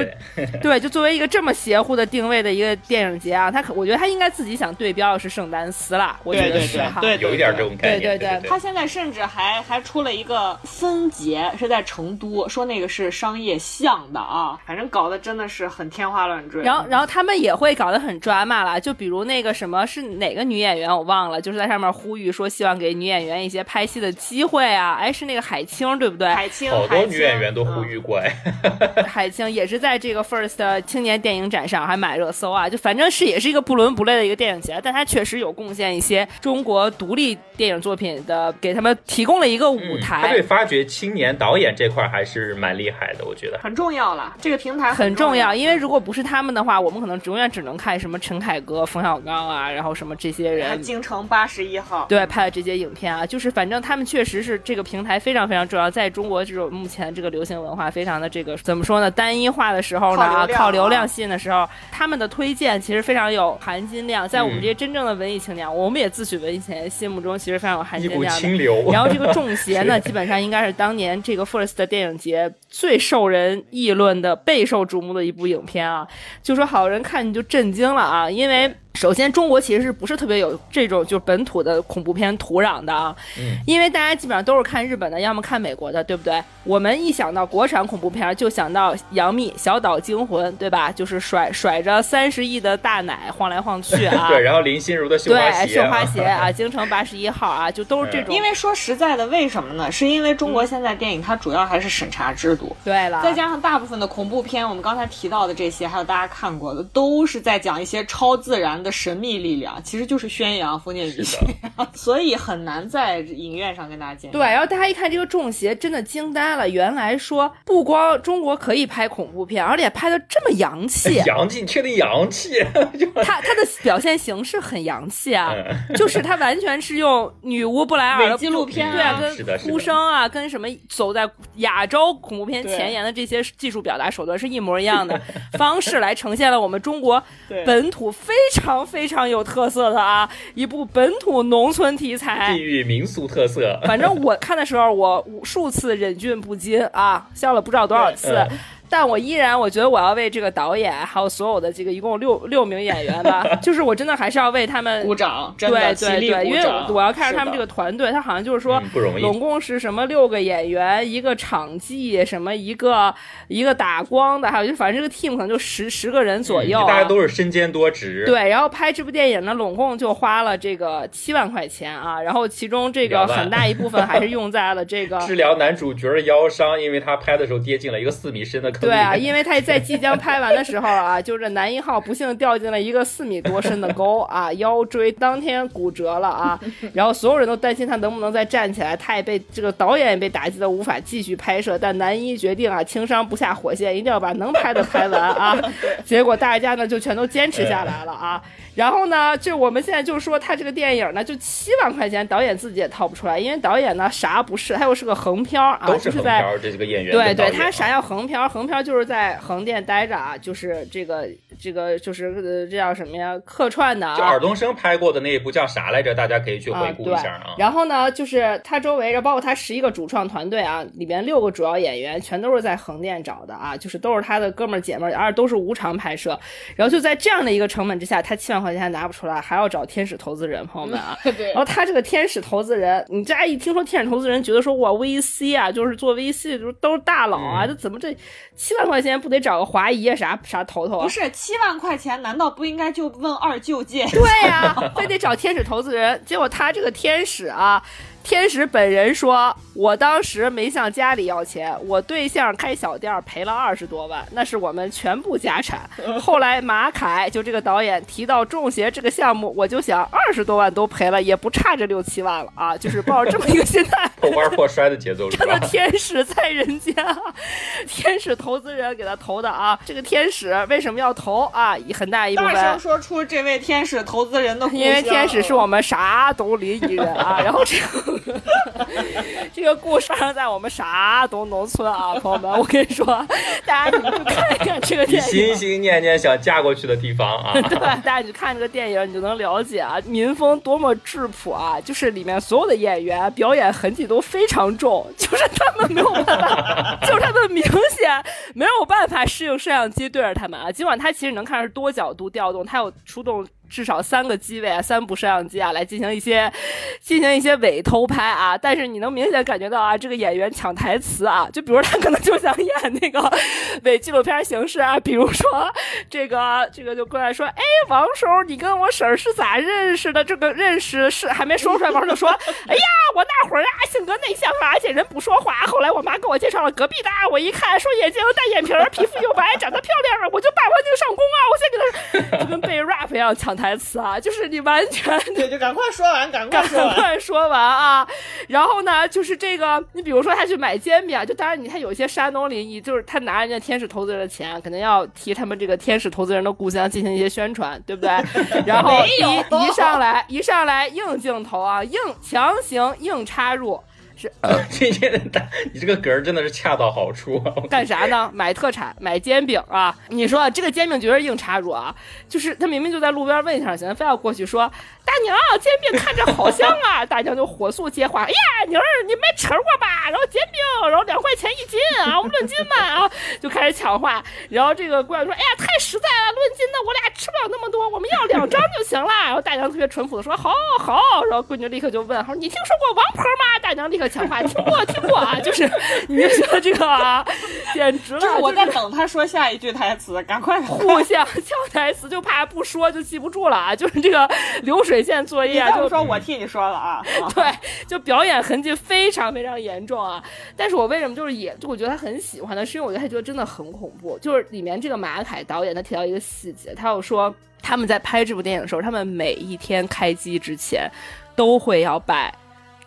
对，就作为一个这么邪乎的定位的一个电影节啊，他可我觉得他应该自己想对标的是圣丹斯啦，我觉得是哈，对，有一点这种感觉。对对对，他现在甚至还还出了一个分节，是在成都，说那个是商业向的啊，反正搞得真的是很天花乱坠。然后然后他们也会搞得很抓马了，就比如那个什么是哪个女演员我忘了，就是在上面呼吁说希望给女演员一些拍戏的机会啊，哎是那个海清对不对？海清，好多女演员都呼吁过哎。海清也是在这个 First 青年电影展上还买热搜啊，就反正是也是一个不伦不类的一个电影节，但他确实有贡献一些中国独立电影作品的，给他们提供了一个舞台。他对发掘青年导演这块还是蛮厉害的，我觉得很重要了。这个平台很重要，因为如果不是他们的话，我们可能永远只能看什么陈凯歌、冯小刚啊，然后什么这些人。京城八十一号对拍的这些影片啊，就是反正他们确实是这个平台非常非常重要，在中国这种目前这个流行文化非常的这个怎么说呢？单一化的时候呢，靠流量吸引的时候，他们的推荐其实非常有含金量。在我们这些真正的文艺青年，我们也自诩文艺青年，心目中其实非常有含金量的。然后这个《中邪》呢，基本上应该是当年这个 First 电影节最受人议论的、备受瞩目的一部影片啊。就说好人看你就震惊了啊，因为。首先，中国其实是不是特别有这种就是本土的恐怖片土壤的啊？嗯，因为大家基本上都是看日本的，要么看美国的，对不对？我们一想到国产恐怖片，就想到杨幂《小岛惊魂》，对吧？就是甩甩着三十亿的大奶晃来晃去啊。对，然后林心如的绣花鞋，绣花鞋啊，京城八十一号啊，就都是这种。因为说实在的，为什么呢？是因为中国现在电影它主要还是审查制度。对了，再加上大部分的恐怖片，我们刚才提到的这些，还有大家看过的，都是在讲一些超自然的神秘力量。其实就是宣扬封建迷信，所以很难在影院上跟大家见。对，然后大家一看这个《中邪》，真的惊呆了。原来说不光中国可以拍恐怖片，而且拍的这么洋气。洋气，你确定洋气？他他的表现形式很洋气啊，就是他完全是用女巫布莱尔的纪录片，对啊，跟呼声啊，跟什么走在亚洲恐怖片前沿的这些技术表达手段是一模一样的方式来呈现了我们中国本土非常非常有。特色的啊，一部本土农村题材，地域民俗特色。反正我看的时候，我无数次忍俊不禁啊，笑了不知道多少次。但我依然，我觉得我要为这个导演，还有所有的这个一共六六名演员吧，就是我真的还是要为他们鼓掌，对对对，因为我要看着他们这个团队，他好像就是说不容易，总共是什么六个演员，一个场记，什么一个一个打光的，还有就反正这个 team 可能就十十个人左右，大家都是身兼多职。对，然后拍这部电影呢，总共就花了这个七万块钱啊，然后其中这个很大一部分还是用在了这个 治疗男主角的腰伤，因为他拍的时候跌进了一个四米深的。对啊，因为他在即将拍完的时候啊，就是男一号不幸掉进了一个四米多深的沟啊，腰椎当天骨折了啊，然后所有人都担心他能不能再站起来，他也被这个导演也被打击的无法继续拍摄，但男一决定啊，轻伤不下火线，一定要把能拍的拍完啊，结果大家呢就全都坚持下来了啊。然后呢，就我们现在就说他这个电影呢，就七万块钱，导演自己也掏不出来，因为导演呢啥不是，他又是个横漂啊，都就是在横漂这几个演员。对对，他啥叫横漂？横漂就是在横店待着啊，就是这个这个就是呃这叫什么呀？客串的啊。就尔冬升拍过的那一部叫啥来着？大家可以去回顾一下啊。然后呢，就是他周围，包括他十一个主创团队啊，里边六个主要演员全都是在横店找的啊，就是都是他的哥们儿姐们儿，而且都是无偿拍摄。然后就在这样的一个成本之下，他七万块钱还拿不出来，还要找天使投资人，朋友们啊。对然后他这个天使投资人，你大家一听说天使投资人，觉得说哇 VC 啊，就是做 VC 就是都是大佬啊，这怎么这七万块钱不得找个华谊啊啥啥头头啊？不是七万块钱，难道不应该就问二舅借？对呀、非得找天使投资人。结果他这个天使啊，天使本人说，我当时没向家里要钱，我对象开小店赔了二十多万，那是我们全部家产。后来马凯就这个导演提到中邪这个项目，我就想二十多万都赔了，也不差这六七万了啊，就是抱着这么一个心态。破罐破摔的节奏真的？天使在人间，天使投资人给他投的啊。这个天使为什么要投啊？很大一部分大声说出这位天使投资人的。因为天使是我们啥都离一人啊，然后这个 这个故事发生在我们啥都农村啊，朋友们，我跟你说，大家你们去看一看这个你电影。心心念念想嫁过去的地方啊，对，大家你看这个电影，你就能了解啊，民风多么质朴啊！就是里面所有的演员表演痕迹都非常重，就是他们没有办法，就是他们明显没有办法适应摄像机对着他们啊。尽管他其实能看是多角度调动，他有出动。至少三个机位啊，三部摄像机啊，来进行一些 进行一些伪偷拍啊，但是你能明显感觉到啊，这个演员抢台词啊，就比如他可能就想演那个伪纪录片形式啊，比如说这个这个就过来说，哎，王叔，你跟我婶是咋认识的？这个认识是还没说出来，王叔就说，哎呀，我那会儿啊性格内向啊，而且人不说话，后来我妈给我介绍了隔壁的，我一看说眼睛大眼皮，皮肤又白，长得漂亮，我就霸王硬上弓啊，我先给他就 跟被 rap 一样抢台词啊，就是你完全 对，就赶快说完，赶快 赶说完。快说完啊！然后呢，就是这个，你比如说他去买煎饼啊，就当然你看有一些山东临沂，就是他拿人家天使投资人的钱，可能要替他们这个天使投资人的故乡进行一些宣传，对不对？然后一一上来一上来硬镜头啊，硬强行硬插入。是今天的你这个梗儿真的是恰到好处啊！干啥呢？买特产，买煎饼啊！你说这个煎饼绝对硬插入啊！就是他明明就在路边问一下行，非要过去说大娘，煎饼看着好香啊！大娘就火速接话，哎呀，妮儿你没吃过吧？然后煎饼，然后两块钱一斤啊，我们论斤卖 啊，就开始抢话。然后这个姑娘说，哎呀，太实在了，论斤的我俩吃不了那么多，我们要两张就行了。然后大娘特别淳朴的说，好好。然后闺女立刻就问，说你听说过王婆吗？大娘立刻抢话，听过听过啊，就是你就说这个啊，简直了！就是我在等他说下一句台词，赶快互相抢台词，就怕不说就记不住了啊！就是这个流水线作业啊，就再不说，我替你说了啊。啊 对，就表演痕迹非常非常严重啊！但是我为什么就是也就我觉得他很喜欢呢？是因为我觉得他觉得真的很恐怖。就是里面这个马凯导演他提到一个细节，他又说他们在拍这部电影的时候，他们每一天开机之前都会要拜。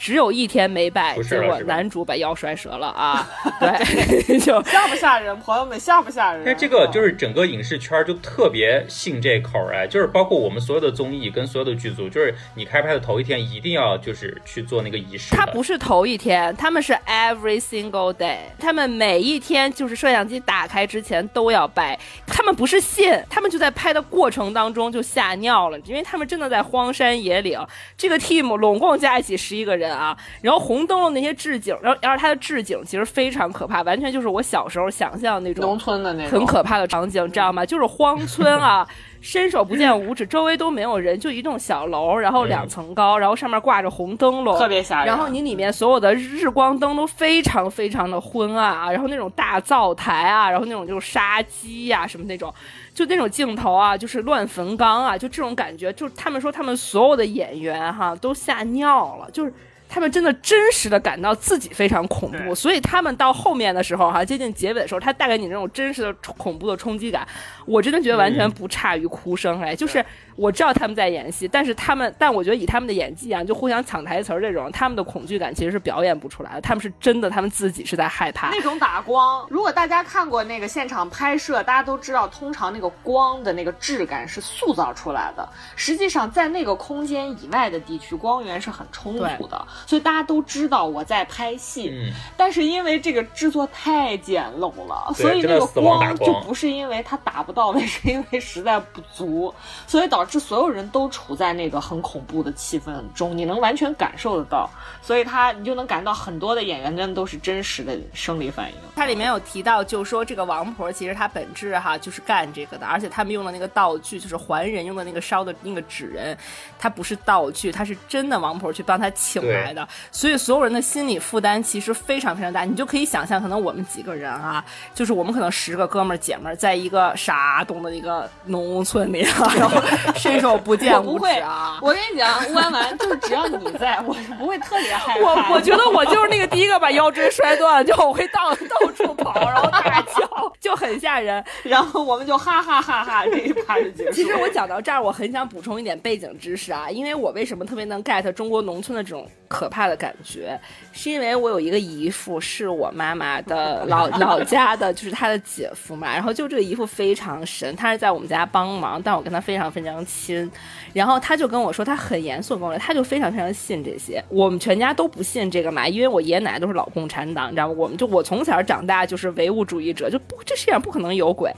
只有一天没拜，结果男主把腰摔折了啊！对，就吓不吓人，朋友们吓不吓人？但这个就是整个影视圈就特别信这口儿哎，就是包括我们所有的综艺跟所有的剧组，就是你开拍的头一天一定要就是去做那个仪式的。他不是头一天，他们是 every single day，他们每一天就是摄像机打开之前都要拜。他们不是信，他们就在拍的过程当中就吓尿了，因为他们真的在荒山野岭。这个 team 拢共加一起十一个人啊，然后红灯笼那些置景，然后然后它的置景其实非常可怕，完全就是我小时候想象那种农村的那种，很可怕的场景，知道吗？就是荒村啊，伸手不见五指，周围都没有人，就一栋小楼，然后两层高，然后上面挂着红灯笼，特别吓人。然后你里面所有的日光灯都非常非常的昏暗啊，然后那种大灶台啊，然后那种就是杀鸡呀、什么那种，就那种镜头啊，就是乱坟岗啊，就这种感觉，就他们说他们所有的演员哈都吓尿了，就是。他们真的真实的感到自己非常恐怖，所以他们到后面的时候哈、接近结尾的时候，他带给你那种真实的恐怖的冲击感，我真的觉得完全不差于哭声哎，就是我知道他们在演戏，但是他们，但我觉得以他们的演技啊，就互相抢台词儿这种，他们的恐惧感其实是表演不出来的，他们是真的，他们自己是在害怕。那种打光，如果大家看过那个现场拍摄，大家都知道，通常那个光的那个质感是塑造出来的。实际上，在那个空间以外的地区，光源是很充足的，所以大家都知道我在拍戏。嗯，但是因为这个制作太简陋了，所以那个光就不是因为它打不到位，是因为实在不足，所以导致所有人都处在那个很恐怖的气氛中，你能完全感受得到，所以他你就能感到很多的演员真的都是真实的生理反应。它里面有提到，就说这个王婆其实她本质哈就是干这个的，而且他们用的那个道具就是还人用的那个烧的那个纸人，它不是道具，它是真的王婆去帮他请来的，所以所有人的心理负担其实非常非常大。你就可以想象，可能我们几个人啊，就是我们可能十个哥们儿姐们儿，在一个啥东的一个农村里啊，然后伸手不见五指不会啊。我跟你讲，弯弯就是只要你在，我是不会特别害怕。我我觉得我就是那个第一个把腰椎摔断了，就我会到到处跑，然后大叫，就很吓人。然后我们就哈哈哈哈，这一趴就结束。其实我讲到这儿，我很想补充一点背景知识啊，因为我为什么特别能 get 中国农村的这种可怕的感觉，是因为我有一个姨父是我妈妈的 老老家的，就是她的姐夫嘛，然后就这个姨父非常神，他是在我们家帮忙，但我跟他非常非常亲，然后他就跟我说，他很严肃跟我说，他就非常非常信这些，我们全家都不信这个嘛，因为我爷爷奶奶都是老共产党，你知道吗？我们就我从小长大就是唯物主义者，就不这世界上不可能有鬼。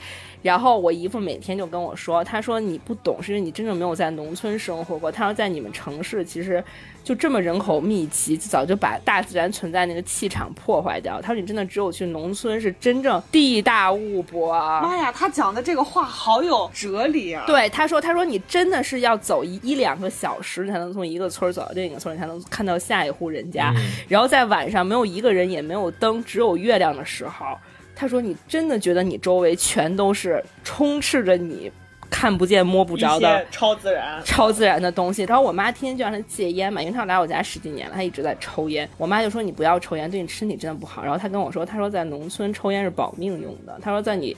然后我姨父每天就跟我说，他说你不懂，是因为你真正没有在农村生活过。他说在你们城市其实就这么人口密集，早就把大自然存在那个气场破坏掉。他说你真的只有去农村是真正地大物博啊。妈呀，他讲的这个话好有哲理啊！对，他说：“他说你真的是要走一一两个小时，你才能从一个村儿走到另一个村才能看到下一户人家。嗯然后在晚上没有一个人，也没有灯，只有月亮的时候，他说你真的觉得你周围全都是充斥着你看不见摸不着的超自然。超自然的东西。然后我妈天天就让她戒烟嘛，因为她来我家十几年了，她一直在抽烟。我妈就说你不要抽烟，对你身体真的不好。然后她跟我说，她说在农村抽烟是保命用的。她说在你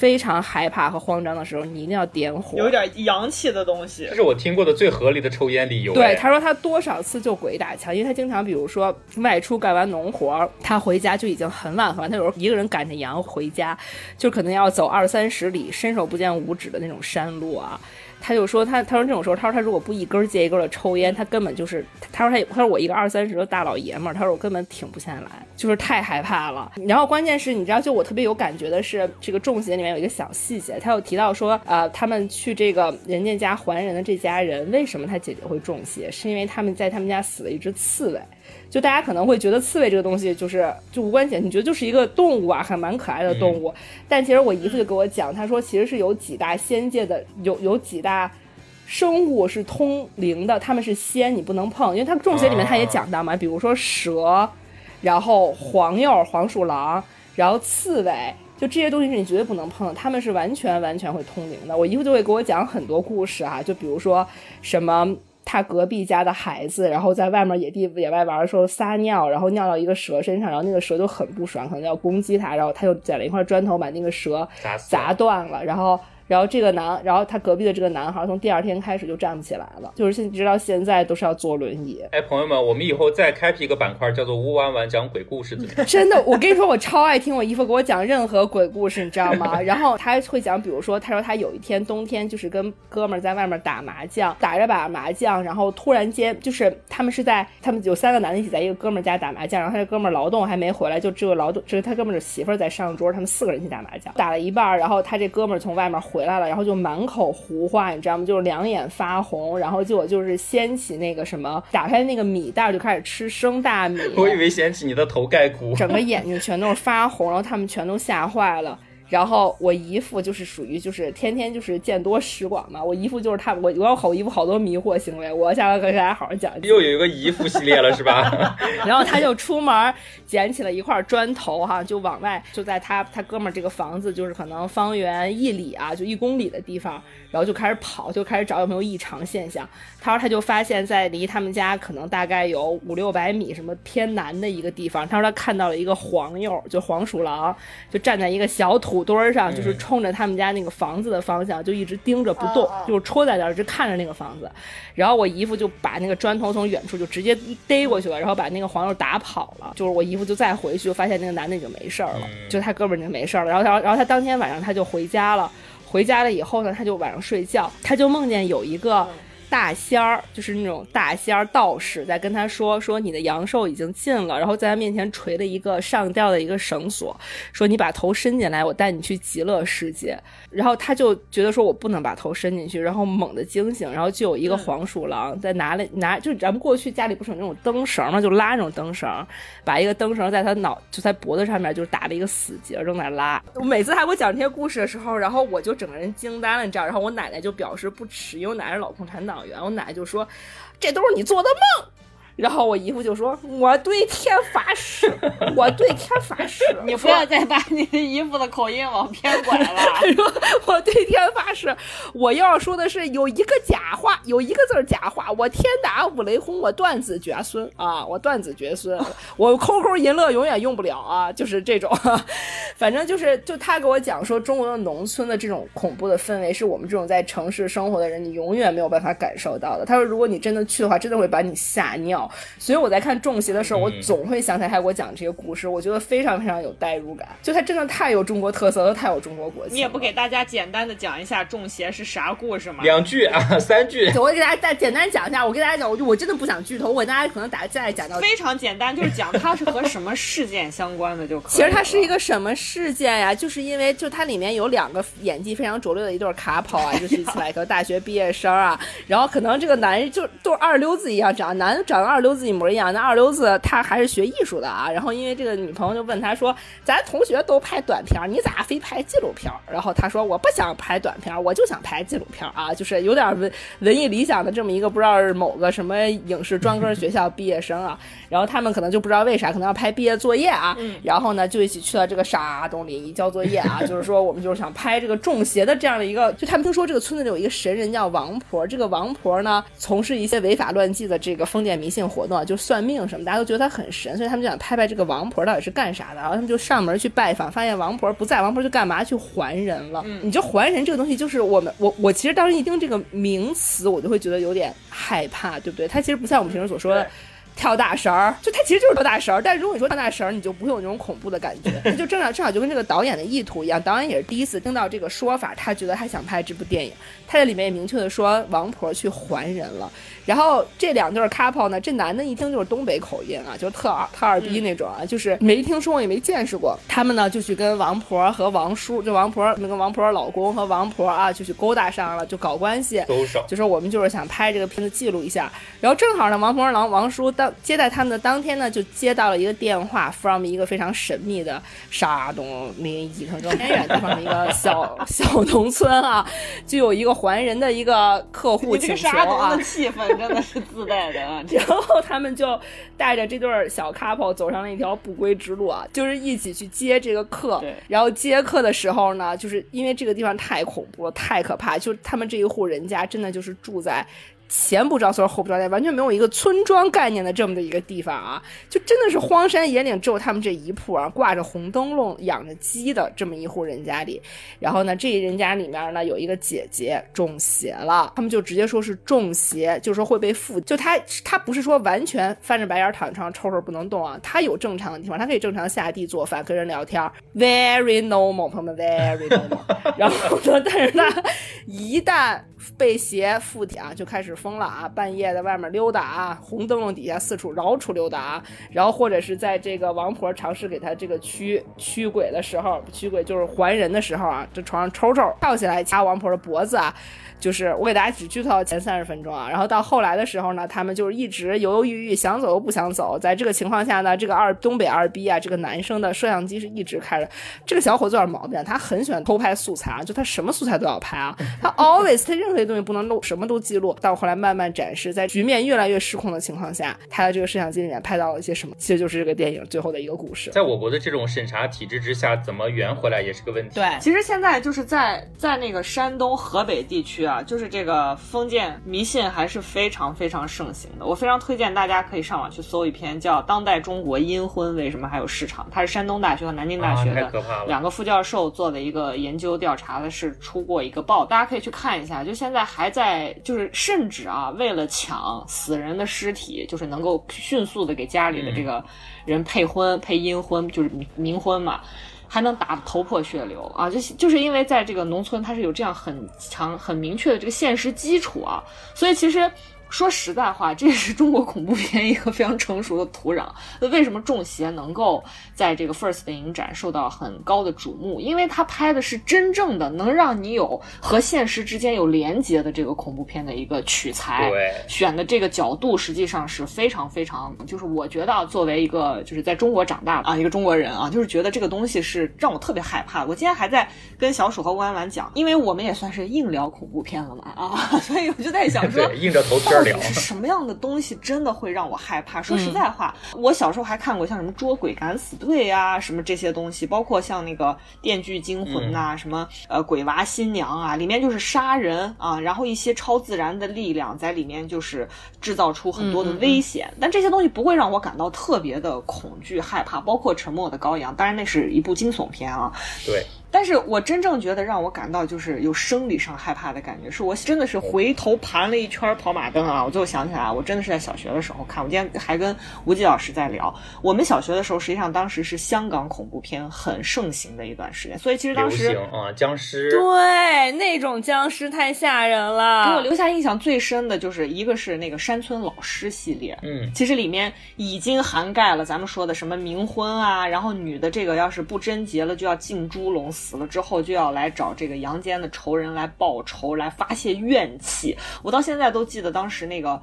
非常害怕和慌张的时候，你一定要点火。有点洋气的东西这，是我听过的最合理的抽烟理由。对，哎他说他多少次就鬼打墙，因为他经常比如说外出干完农活儿，他回家就已经很晚很晚，他有时候一个人赶着羊回家，就可能要走二三十里，伸手不见五指的那种山路啊。他就说他他说这种时候，他说他如果不一根接一根的抽烟，他根本就是他说他他说我一个二三十的大老爷们儿，他说我根本挺不下来，就是太害怕了。然后关键是你知道，就我特别有感觉的是，这个中邪里面有一个小细节，他有提到说，呃，他们去这个人家家还人的这家人，为什么他姐姐会中邪，是因为他们在他们家死了一只刺猬。就大家可能会觉得刺猬这个东西就是就无关紧，你觉得就是一个动物啊，还蛮可爱的动物。但其实我姨父就给我讲，他说其实是有几大仙界的有有几大生物是通灵的，他们是仙，你不能碰，因为他中邪里面他也讲到嘛，比如说蛇，然后黄鼬、黄鼠狼，然后刺猬。就这些东西是你绝对不能碰的，他们是完全完全会通灵的。我姨父就会给我讲很多故事啊，就比如说什么他隔壁家的孩子，然后在外面野地野外玩的时候撒尿，然后尿到一个蛇身上，然后那个蛇就很不爽，可能要攻击他，然后他就捡了一块砖头把那个蛇砸砸断了，然后。然后这个男，然后他隔壁的这个男孩从第二天开始就站不起来了，就是现直到现在都是要坐轮椅。哎，朋友们，我们以后再开辟一个板块，叫做“乌弯弯讲鬼故事”，怎么 样？真的，我跟你说，我超爱听我姨父给我讲任何鬼故事，你知道吗？然后他会讲，比如说，他说他有一天冬天就是跟哥们儿在外面打麻将，打着把麻将，然后突然间就是他们是在他们有三个男的一起在一个哥们儿家打麻将，然后他这哥们儿劳动还没回来，就只有劳动，只有他哥们儿的媳妇儿在上桌，他们四个人一起打麻将，打了一半，然后他这哥们儿从外面回来了，然后就满口胡话，你知道吗？就是两眼发红，然后结果就是掀起那个什么，打开那个米袋儿就开始吃生大米，我以为掀起你的头盖骨。整个眼睛全都是发红，然后他们全都吓坏了。然后我姨父就是属于就是天天就是见多识广嘛，我姨父就是他，我我要好姨父好多迷惑行为，我下回跟大家好好讲。又有一个姨父系列了是吧？然后他就出门捡起了一块砖头哈，就往外就在他他哥们儿这个房子就是可能方圆一里啊，就一公里的地方，然后就开始跑，就开始找有没有异常现象。他说他就发现，在离他们家可能大概有五六百米什么偏南的一个地方，他说他看到了一个黄鼬，就黄鼠狼，就站在一个小土堆儿上，就是冲着他们家那个房子的方向，就一直盯着不动，就是戳在那儿，就看着那个房子。然后我姨父就把那个砖头从远处就直接逮过去了，然后把那个黄鼬打跑了。就是我姨父就再回去，就发现那个男的已经没事儿了，就他哥们儿已经没事儿了。然后他，然后他当天晚上他就回家了。回家了以后呢，他就晚上睡觉，他就梦见有一个。大仙儿就是那种大仙儿道士在跟他说说你的阳寿已经尽了，然后在他面前垂了一个上吊的一个绳索，说你把头伸进来，我带你去极乐世界。然后他就觉得说我不能把头伸进去，然后猛地惊醒，然后就有一个黄鼠狼在拿了拿，就咱们过去家里不是有那种灯绳吗？就拉那种灯绳，把一个灯绳在他脑就在脖子上面，就打了一个死结，正在拉。我每次他给我讲这些故事的时候，然后我就整个人惊呆了，你知道？然后我奶奶就表示不耻，因为我奶奶是老共产党我奶奶就说，这都是你做的梦。然后我姨夫就说：“我对天发誓，我对天发誓，你不要再把你的姨夫的口音往偏拐了。说 我对天发誓，我要说的是有一个假话，有一个字儿假话，我天打五雷轰，我断子绝孙啊，我断子绝孙，我 QQ 银乐永远用不了啊，就是这种，反正就是就他给我讲说，中国的农村的这种恐怖的氛围，是我们这种在城市生活的人，你永远没有办法感受到的。他说，如果你真的去的话，真的会把你吓尿。”所以我在看《中邪》的时候，我总会想起来他给我讲这些故事，我觉得非常非常有代入感。就他真的太有中国特色了，太有中国国情。你也不给大家简单的讲一下《中邪》是啥故事吗？两句啊，三句。我给大家再简单讲一下。我给大家讲，我就我真的不想剧透，我给大家可能打再讲到非常简单，就是讲它是和什么事件相关的就可以。其实它是一个什么事件呀？就是因为就它里面有两个演技非常拙劣的一对卡跑啊，就是来个大学毕业生啊，然后可能这个男人就都二流子一样长，男的长得二流子一模一样。那二流子他还是学艺术的啊，然后因为这个女朋友就问他说：“咱同学都拍短片，你咋非拍纪录片？”然后他说：“我不想拍短片，我就想拍纪录片啊，就是有点文文艺理想的这么一个不知道是某个什么影视专科学校毕业生啊。”然后他们可能就不知道为啥，可能要拍毕业作业啊，然后呢就一起去了这个沙洞里一交作业啊，就是说我们就是想拍这个中邪的这样的一个，就他们听说这个村子里有一个神人叫王婆，这个王婆呢从事一些违法乱纪的这个封建迷信活动，就算。命什么，大家都觉得他很神，所以他们就想拍拍这个王婆到底是干啥的。然后他们就上门去拜访，发现王婆不在，王婆就干嘛去还人了？嗯你就还人这个东西，就是我们我我其实当时一听这个名词，我就会觉得有点害怕，对不对？它其实不像我们平时所说的。跳大绳儿，就他其实就是跳大绳儿，但如果你说跳大绳儿，你就不会有那种恐怖的感觉，就正好正好就跟这个导演的意图一样，导演也是第一次听到这个说法，他觉得他想拍这部电影，他在里面也明确的说王婆去还人了，然后这两对 couple 呢，这男的一听就是东北口音啊，就特二特二逼那种啊，就是没听说过也没见识过，他们呢就去跟王婆和王叔，就王婆那个王婆老公和王婆啊就去勾搭上了，就搞关系，就说我们就是想拍这个片子记录一下，然后正好呢王婆王王叔当。接待他们的当天呢，就接到了一个电话，from 一个非常神秘的山东临沂城中偏远地方的一个小小农村啊，就有一个还人的一个客户请求啊，气氛真的是自带的啊。然后他们就带着这对小 couple 走上了一条不归之路啊，就是一起去接这个客。然后接客的时候呢，就是因为这个地方太恐怖了，太可怕，就他们这一户人家真的就是住在。前不着村后不着店，完全没有一个村庄概念的这么的一个地方啊，就真的是荒山野岭，只有他们这一铺啊，挂着红灯笼养着鸡的这么一户人家里。然后呢，这人家里面呢有一个姐姐中邪了，他们就直接说是中邪，就说会被附。就他他不是说完全翻着白眼躺床上抽抽不能动啊，他有正常的地方，他可以正常下地做饭跟人聊天，very normal，朋友们 very normal。然后呢，但是他一旦背鞋附体啊，就开始疯了啊！半夜在外面溜达啊，红灯笼底下四处绕处溜达啊，然后或者是在这个王婆尝试给他这个驱驱鬼的时候，驱鬼就是还人的时候啊，这床上抽抽跳起来掐王婆的脖子啊。就是我给大家只剧透前三十分钟啊，然后到后来的时候呢，他们就是一直犹犹豫豫，想走又不想走。在这个情况下呢，这个二东北二逼啊，这个男生的摄像机是一直开着。这个小伙子有点毛病，他很喜欢偷拍素材啊，就他什么素材都要拍啊。他 always 他任何东西不能漏，什么都记录。到后来慢慢展示，在局面越来越失控的情况下，他的这个摄像机里面拍到了一些什么？其实就是这个电影最后的一个故事。在我国的这种审查体制之下，怎么圆回来也是个问题。对，其实现在就是在在那个山东、河北地区啊，就是这个。封建迷信还是非常非常盛行的，我非常推荐大家可以上网去搜一篇叫《当代中国阴婚为什么还有市场》，它是山东大学和南京大学的两个副教授做的一个研究调查的，是出过一个报，大家可以去看一下。就现在还在，就是甚至啊，为了抢死人的尸体，就是能够迅速的给家里的这个人配婚、配阴婚，就是冥婚嘛。还能打得头破血流啊！就就是因为在这个农村，它是有这样很强、很明确的这个现实基础啊，所以其实。说实在话，这也是中国恐怖片一个非常成熟的土壤。那为什么《中邪》能够在这个 First 的影展受到很高的瞩目？因为它拍的是真正的能让你有和现实之间有连接的这个恐怖片的一个取材。对，选的这个角度实际上是非常非常，就是我觉得作为一个就是在中国长大的啊一个中国人啊，就是觉得这个东西是让我特别害怕。我今天还在跟小鼠和弯弯讲，因为我们也算是硬聊恐怖片了嘛啊，所以我就在想说，硬着头皮。是什么样的东西真的会让我害怕？说实在话，我小时候还看过像什么捉鬼敢死队呀，什么这些东西，包括像那个电锯惊魂呐，什么呃鬼娃新娘啊，里面就是杀人啊，然后一些超自然的力量在里面就是制造出很多的危险，但这些东西不会让我感到特别的恐惧害怕。包括沉默的羔羊，当然那是一部惊悚片啊。对。但是我真正觉得让我感到就是有生理上害怕的感觉，是我真的是回头盘了一圈跑马灯啊！我最后想起来，我真的是在小学的时候看。我今天还跟吴极老师在聊，我们小学的时候，实际上当时是香港恐怖片很盛行的一段时间，所以其实当时啊，僵尸对那种僵尸太吓人了。给我留下印象最深的就是一个是那个山村老师系列，嗯，其实里面已经涵盖了咱们说的什么冥婚啊，然后女的这个要是不贞洁了就要进猪笼。死了之后就要来找这个阳间的仇人来报仇，来发泄怨气。我到现在都记得当时那个，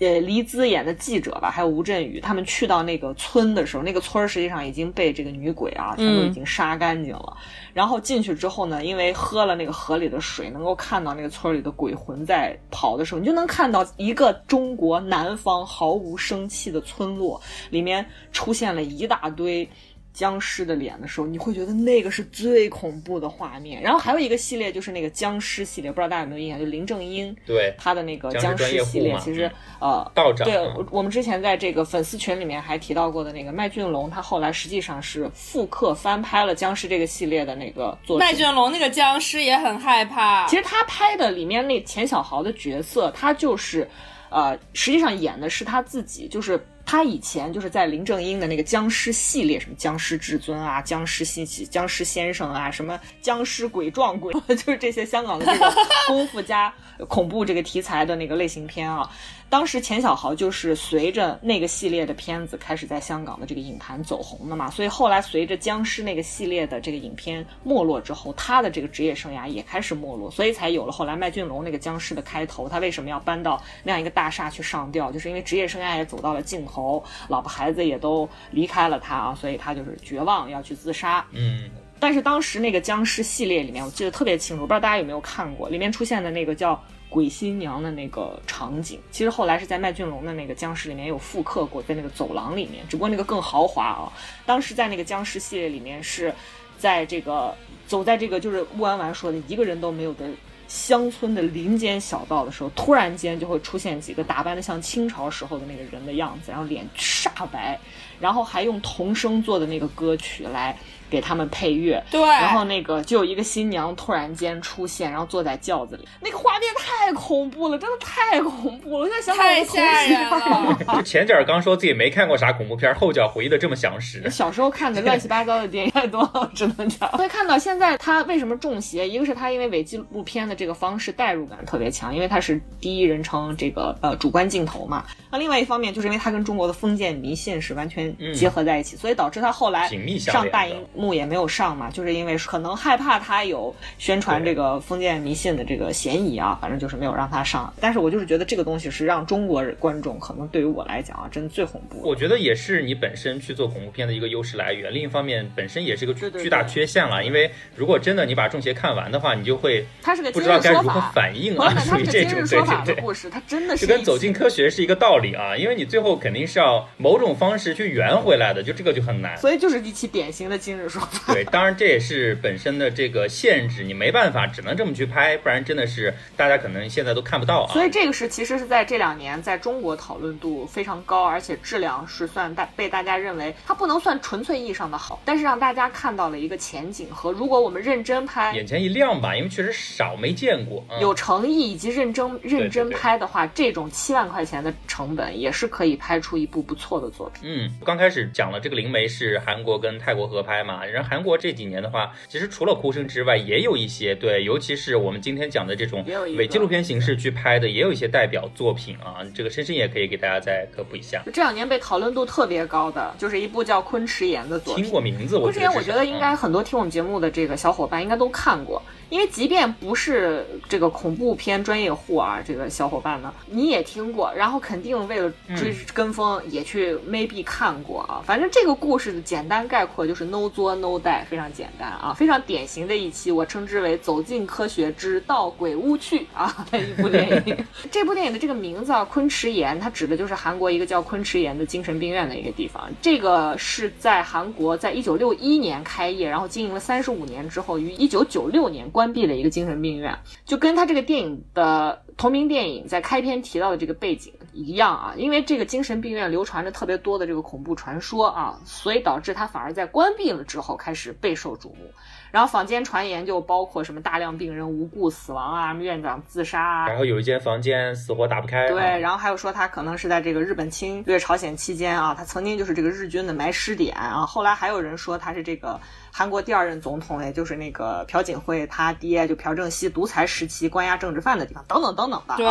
呃，黎姿演的记者吧，还有吴镇宇他们去到那个村的时候，那个村实际上已经被这个女鬼啊全都已经杀干净了。然后进去之后呢，因为喝了那个河里的水，能够看到那个村里的鬼魂在跑的时候，你就能看到一个中国南方毫无生气的村落里面出现了一大堆。僵尸的脸的时候，你会觉得那个是最恐怖的画面。然后还有一个系列就是那个僵尸系列，不知道大家有没有印象？就林正英对他的那个僵尸系列，其实呃，道长对，我们之前在这个粉丝群里面还提到过的那个麦浚龙，他后来实际上是复刻翻拍了僵尸这个系列的那个作麦浚龙那个僵尸也很害怕。其实他拍的里面那钱小豪的角色，他就是呃，实际上演的是他自己，就是。他以前就是在林正英的那个僵尸系列，什么僵尸至尊啊、僵尸新奇、僵尸先生啊，什么僵尸鬼撞鬼，就是这些香港的这个功夫加恐怖这个题材的那个类型片啊。当时钱小豪就是随着那个系列的片子开始在香港的这个影坛走红的嘛，所以后来随着僵尸那个系列的这个影片没落之后，他的这个职业生涯也开始没落，所以才有了后来麦浚龙那个僵尸的开头。他为什么要搬到那样一个大厦去上吊？就是因为职业生涯也走到了尽头，老婆孩子也都离开了他啊，所以他就是绝望要去自杀。嗯，但是当时那个僵尸系列里面，我记得特别清楚，不知道大家有没有看过，里面出现的那个叫。鬼新娘的那个场景，其实后来是在麦浚龙的那个僵尸里面有复刻过，在那个走廊里面，只不过那个更豪华啊。当时在那个僵尸系列里面，是在这个走在这个就是乌安丸说的一个人都没有的乡村的林间小道的时候，突然间就会出现几个打扮的像清朝时候的那个人的样子，然后脸煞白，然后还用童声做的那个歌曲来。给他们配乐。对，然后那个就有一个新娘突然间出现，然后坐在轿子里，那个画面太恐怖了，真的太恐怖了！我现在想想太吓人了。就 前脚刚说自己没看过啥恐怖片，后脚回忆的这么详实。小时候看的乱七八糟的电影太多了，我只能讲。所以看到现在他为什么中邪，一个是他因为伪纪录片的这个方式代入感特别强，因为他是第一人称这个呃主观镜头嘛。那另外一方面就是因为他跟中国的封建迷信是完全结合在一起，所以导致他后来紧密相上大荧幕也没有上嘛，就是因为可能害怕他有宣传这个封建迷信的这个嫌疑啊，反正就是没有让他上。但是我就是觉得这个东西是让中国观众可能对于我来讲啊，真的最恐怖。我觉得也是你本身去做恐怖片的一个优势来源。另一方面，本身也是个巨大缺陷了，因为如果真的你把《中邪》看完的话，你就会它是个不知道该如何，反应啊，属于这种对对对。的故事，它真的是就跟走进科学是一个道理啊，因为你最后肯定是要某种方式去圆回来的，就这个就很难。所以就是一期典型的今日说法。对，当然这也是本身的这个限制，你没办法，只能这么去拍，不然真的是大家可能现在都看不到啊。所以这个是其实是在这两年在中国讨论度非常高，而且质量是算大被大家认为它不能算纯粹意义上的好，但是让大家看到了一个前景和如果我们认真拍。眼前一亮吧，因为确实少没见过。嗯、有诚意以及认真认真拍的话，这种七万块钱的成本也是可以拍出一部不错的作品。嗯，刚开始讲了这个《灵媒》是韩国跟泰国合拍嘛，然后韩国这几年的话，其实除了哭声之外，也有一些对，尤其是我们今天讲的这种伪纪录片形式去拍的，也有一些代表作品啊。这个深深也可以给大家再科普一下。这两年被讨论度特别高的，就是一部叫《昆池岩》的作品听。过名字，我昆池岩，我觉得应该很多听我们节目的这个小伙伴应该都看过，因为即便不是这个恐怖片专业户啊，这个小伙伴呢，你也听过，然后肯定为了追嗯跟风也去 maybe 看过啊。反正这个故事的简单概括就是 no 作 no die，非常简单啊，非常典型的一期，我称之为《走进科学之到鬼屋去》啊的一部电影。这部电影的这个名字啊，昆池岩，它指的就是韩国一个叫昆池岩的精神病院的一个地方。这个是在韩国，在一九六一年开业，然后经营了三十五年之后，于一九九六年关闭了一个精神病院，就跟他这个电影的同名电影在开篇提到的这个背景一样啊。因为这个精神病院流传着特别多的这个恐怖传说啊，所以导致他反而在关闭了之后开始备受瞩目。然后坊间传言就包括什么大量病人无故死亡啊，院长自杀啊，然后有一间房间死活打不开，对，啊然后还有说他可能是在这个日本侵略朝鲜期间啊，他曾经就是这个日军的埋尸点啊。后来还有人说他是这个韩国第二任总统，也就是那个朴槿惠他爹就朴正熙独裁时期关押政治犯的地方，等等等等吧。对，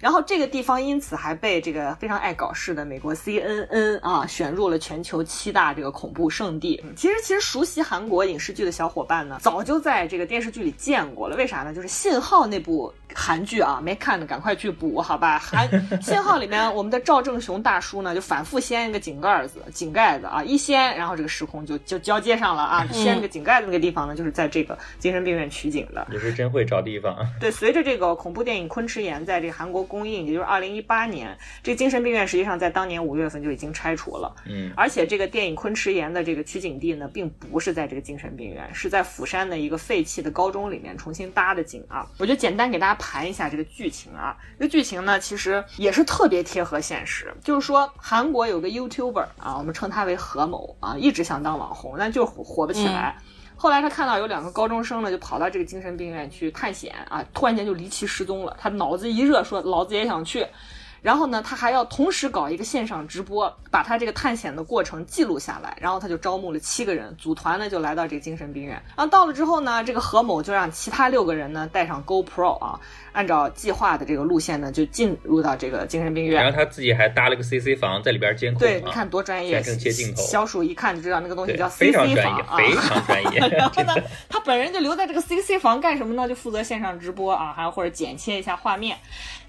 然后这个地方因此还被这个非常爱搞事的美国 CNN 啊选入了全球七大这个恐怖圣地。嗯其实其实熟悉韩国影视剧的小伙伴呢，早就在这个电视剧里见过了。为啥呢？就是《信号》那部韩剧啊，没看的赶快去补，好吧？韩《信号》里面我们的赵正雄大叔呢，就反复掀一个井盖子，井盖子啊，一掀，然后这个时空就就交接上了啊。掀这个井盖的那个地方呢，就是在这个精神病院取景的。也是真会找地方。对，随着这个恐怖电影《昆池岩》在这个韩国公映，也就是二零一八年，这个精神病院实际上在当年五月份就已经拆除了。嗯，而且这个电影《昆池岩》的这个取景地呢，并不是在这个精神病院，是在釜山的一个废弃的高中里面重新搭的景啊。我就简单给大家盘一下这个剧情啊。这个剧情呢，其实也是特别贴合现实，就是说韩国有个 YouTuber 啊，我们称他为何某啊，一直想当网红，但就是火火不起来。后来他看到有两个高中生呢，就跑到这个精神病院去探险啊，突然间就离奇失踪了。他脑子一热，说老子也想去。然后呢，他还要同时搞一个线上直播，把他这个探险的过程记录下来。然后他就招募了七个人，组团呢就来到这个精神病院。然后到了之后呢，这个何某就让其他六个人呢带上 GoPro 啊，按照计划的这个路线呢就进入到这个精神病院。然后他自己还搭了个 CC 房在里边监控，对，啊你看多专业，镜头小鼠一看就知道那个东西对叫非常 CC 专业，房啊。非常专业，然后呢真的。，他本人就留在这个 CC 房干什么呢？就负责线上直播啊，还有或者剪切一下画面。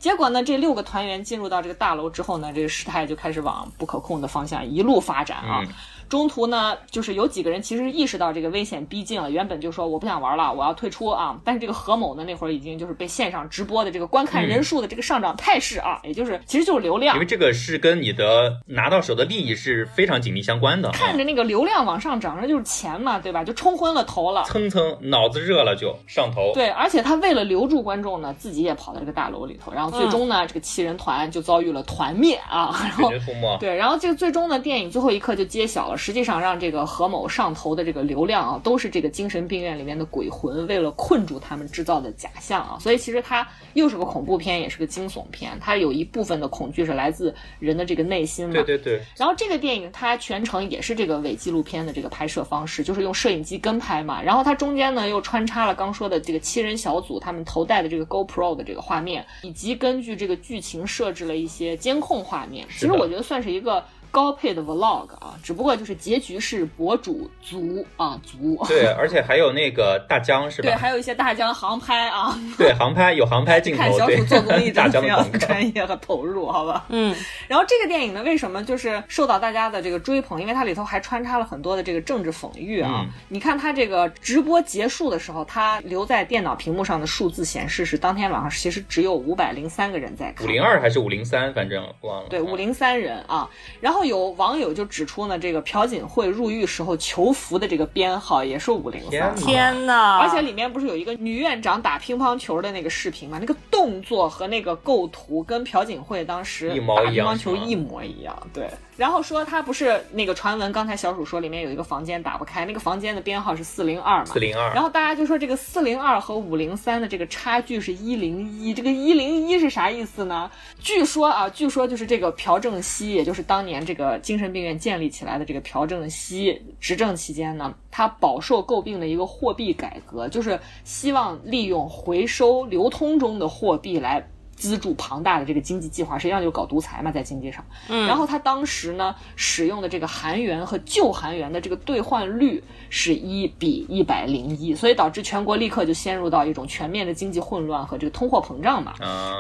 结果呢，这六个团员进入到这个大楼之后呢，这个事态就开始往不可控的方向一路发展啊。中途呢，就是有几个人其实意识到这个危险逼近了，原本就说我不想玩了，我要退出啊。但是这个何某呢，那会儿已经就是被线上直播的这个观看人数的这个上涨态势啊，也就是其实就是流量因为。这个是跟你的拿到手的利益是非常紧密相关的啊。看着那个流量往上涨，那就是钱嘛，对吧？就冲昏了头了。蹭蹭脑子热了就上头，对，而且他为了留住观众呢，自己也跑到这个大楼里头，然后最终呢，这个七人团就遭遇了团灭啊，然后。对，然后这个最终呢，电影最后一刻就揭晓了，个实际上让这个何某上头的这个流量啊，都是这个精神病院里面的鬼魂为了困住他们制造的假象啊。所以其实它又是个恐怖片，也是个惊悚片，它有一部分的恐惧是来自人的这个内心嘛。对对对。然后这个电影它全程也是这个伪纪录片的这个拍摄方式，就是用摄影机跟拍嘛。然后它中间呢又穿插了刚说的这个七人小组他们头戴的这个 GoPro 的这个画面，以及根据这个剧情设置了一些监控画面。其实我觉得算是一个。高配的 vlog 啊，只不过就是结局是博主足啊足。对，而且还有那个大疆是吧？对，还有一些大疆航拍啊。对，航拍有航拍镜头。看小鼠做公益 大疆的专业和投入，好吧？嗯。然后这个电影呢，为什么就是受到大家的这个追捧？因为它里头还穿插了很多的这个政治讽喻啊。你看它这个直播结束的时候，它留在电脑屏幕上的数字显示是当天晚上其实只有五百零三个人在看。五零二还是五零三？反正忘了。对，五零三人啊。然后。有网友就指出呢，这个朴槿惠入狱时候囚服的这个编号也是五零三。天哪！而且里面不是有一个女院长打乒乓球的那个视频吗？那个动作和那个构图跟朴槿惠当时打乒乓球一模一样。对。然后说他不是那个传闻，刚才小鼠说里面有一个房间打不开，那个房间的编号是四零二嘛？四零二。然后大家就说这个四零二和五零三的这个差距是一零一，这个一零一是啥意思呢？据说啊，据说就是这个朴正熙，也就是当年这个精神病院建立起来的这个朴正熙执政期间呢，他饱受诟病的一个货币改革，就是希望利用回收流通中的货币来。资助庞大的这个经济计划，实际上就是搞独裁嘛，在经济上。嗯，然后他当时呢使用的这个韩元和旧韩元的这个兑换率是一比一百零一，所以导致全国立刻就陷入到一种全面的经济混乱和这个通货膨胀嘛。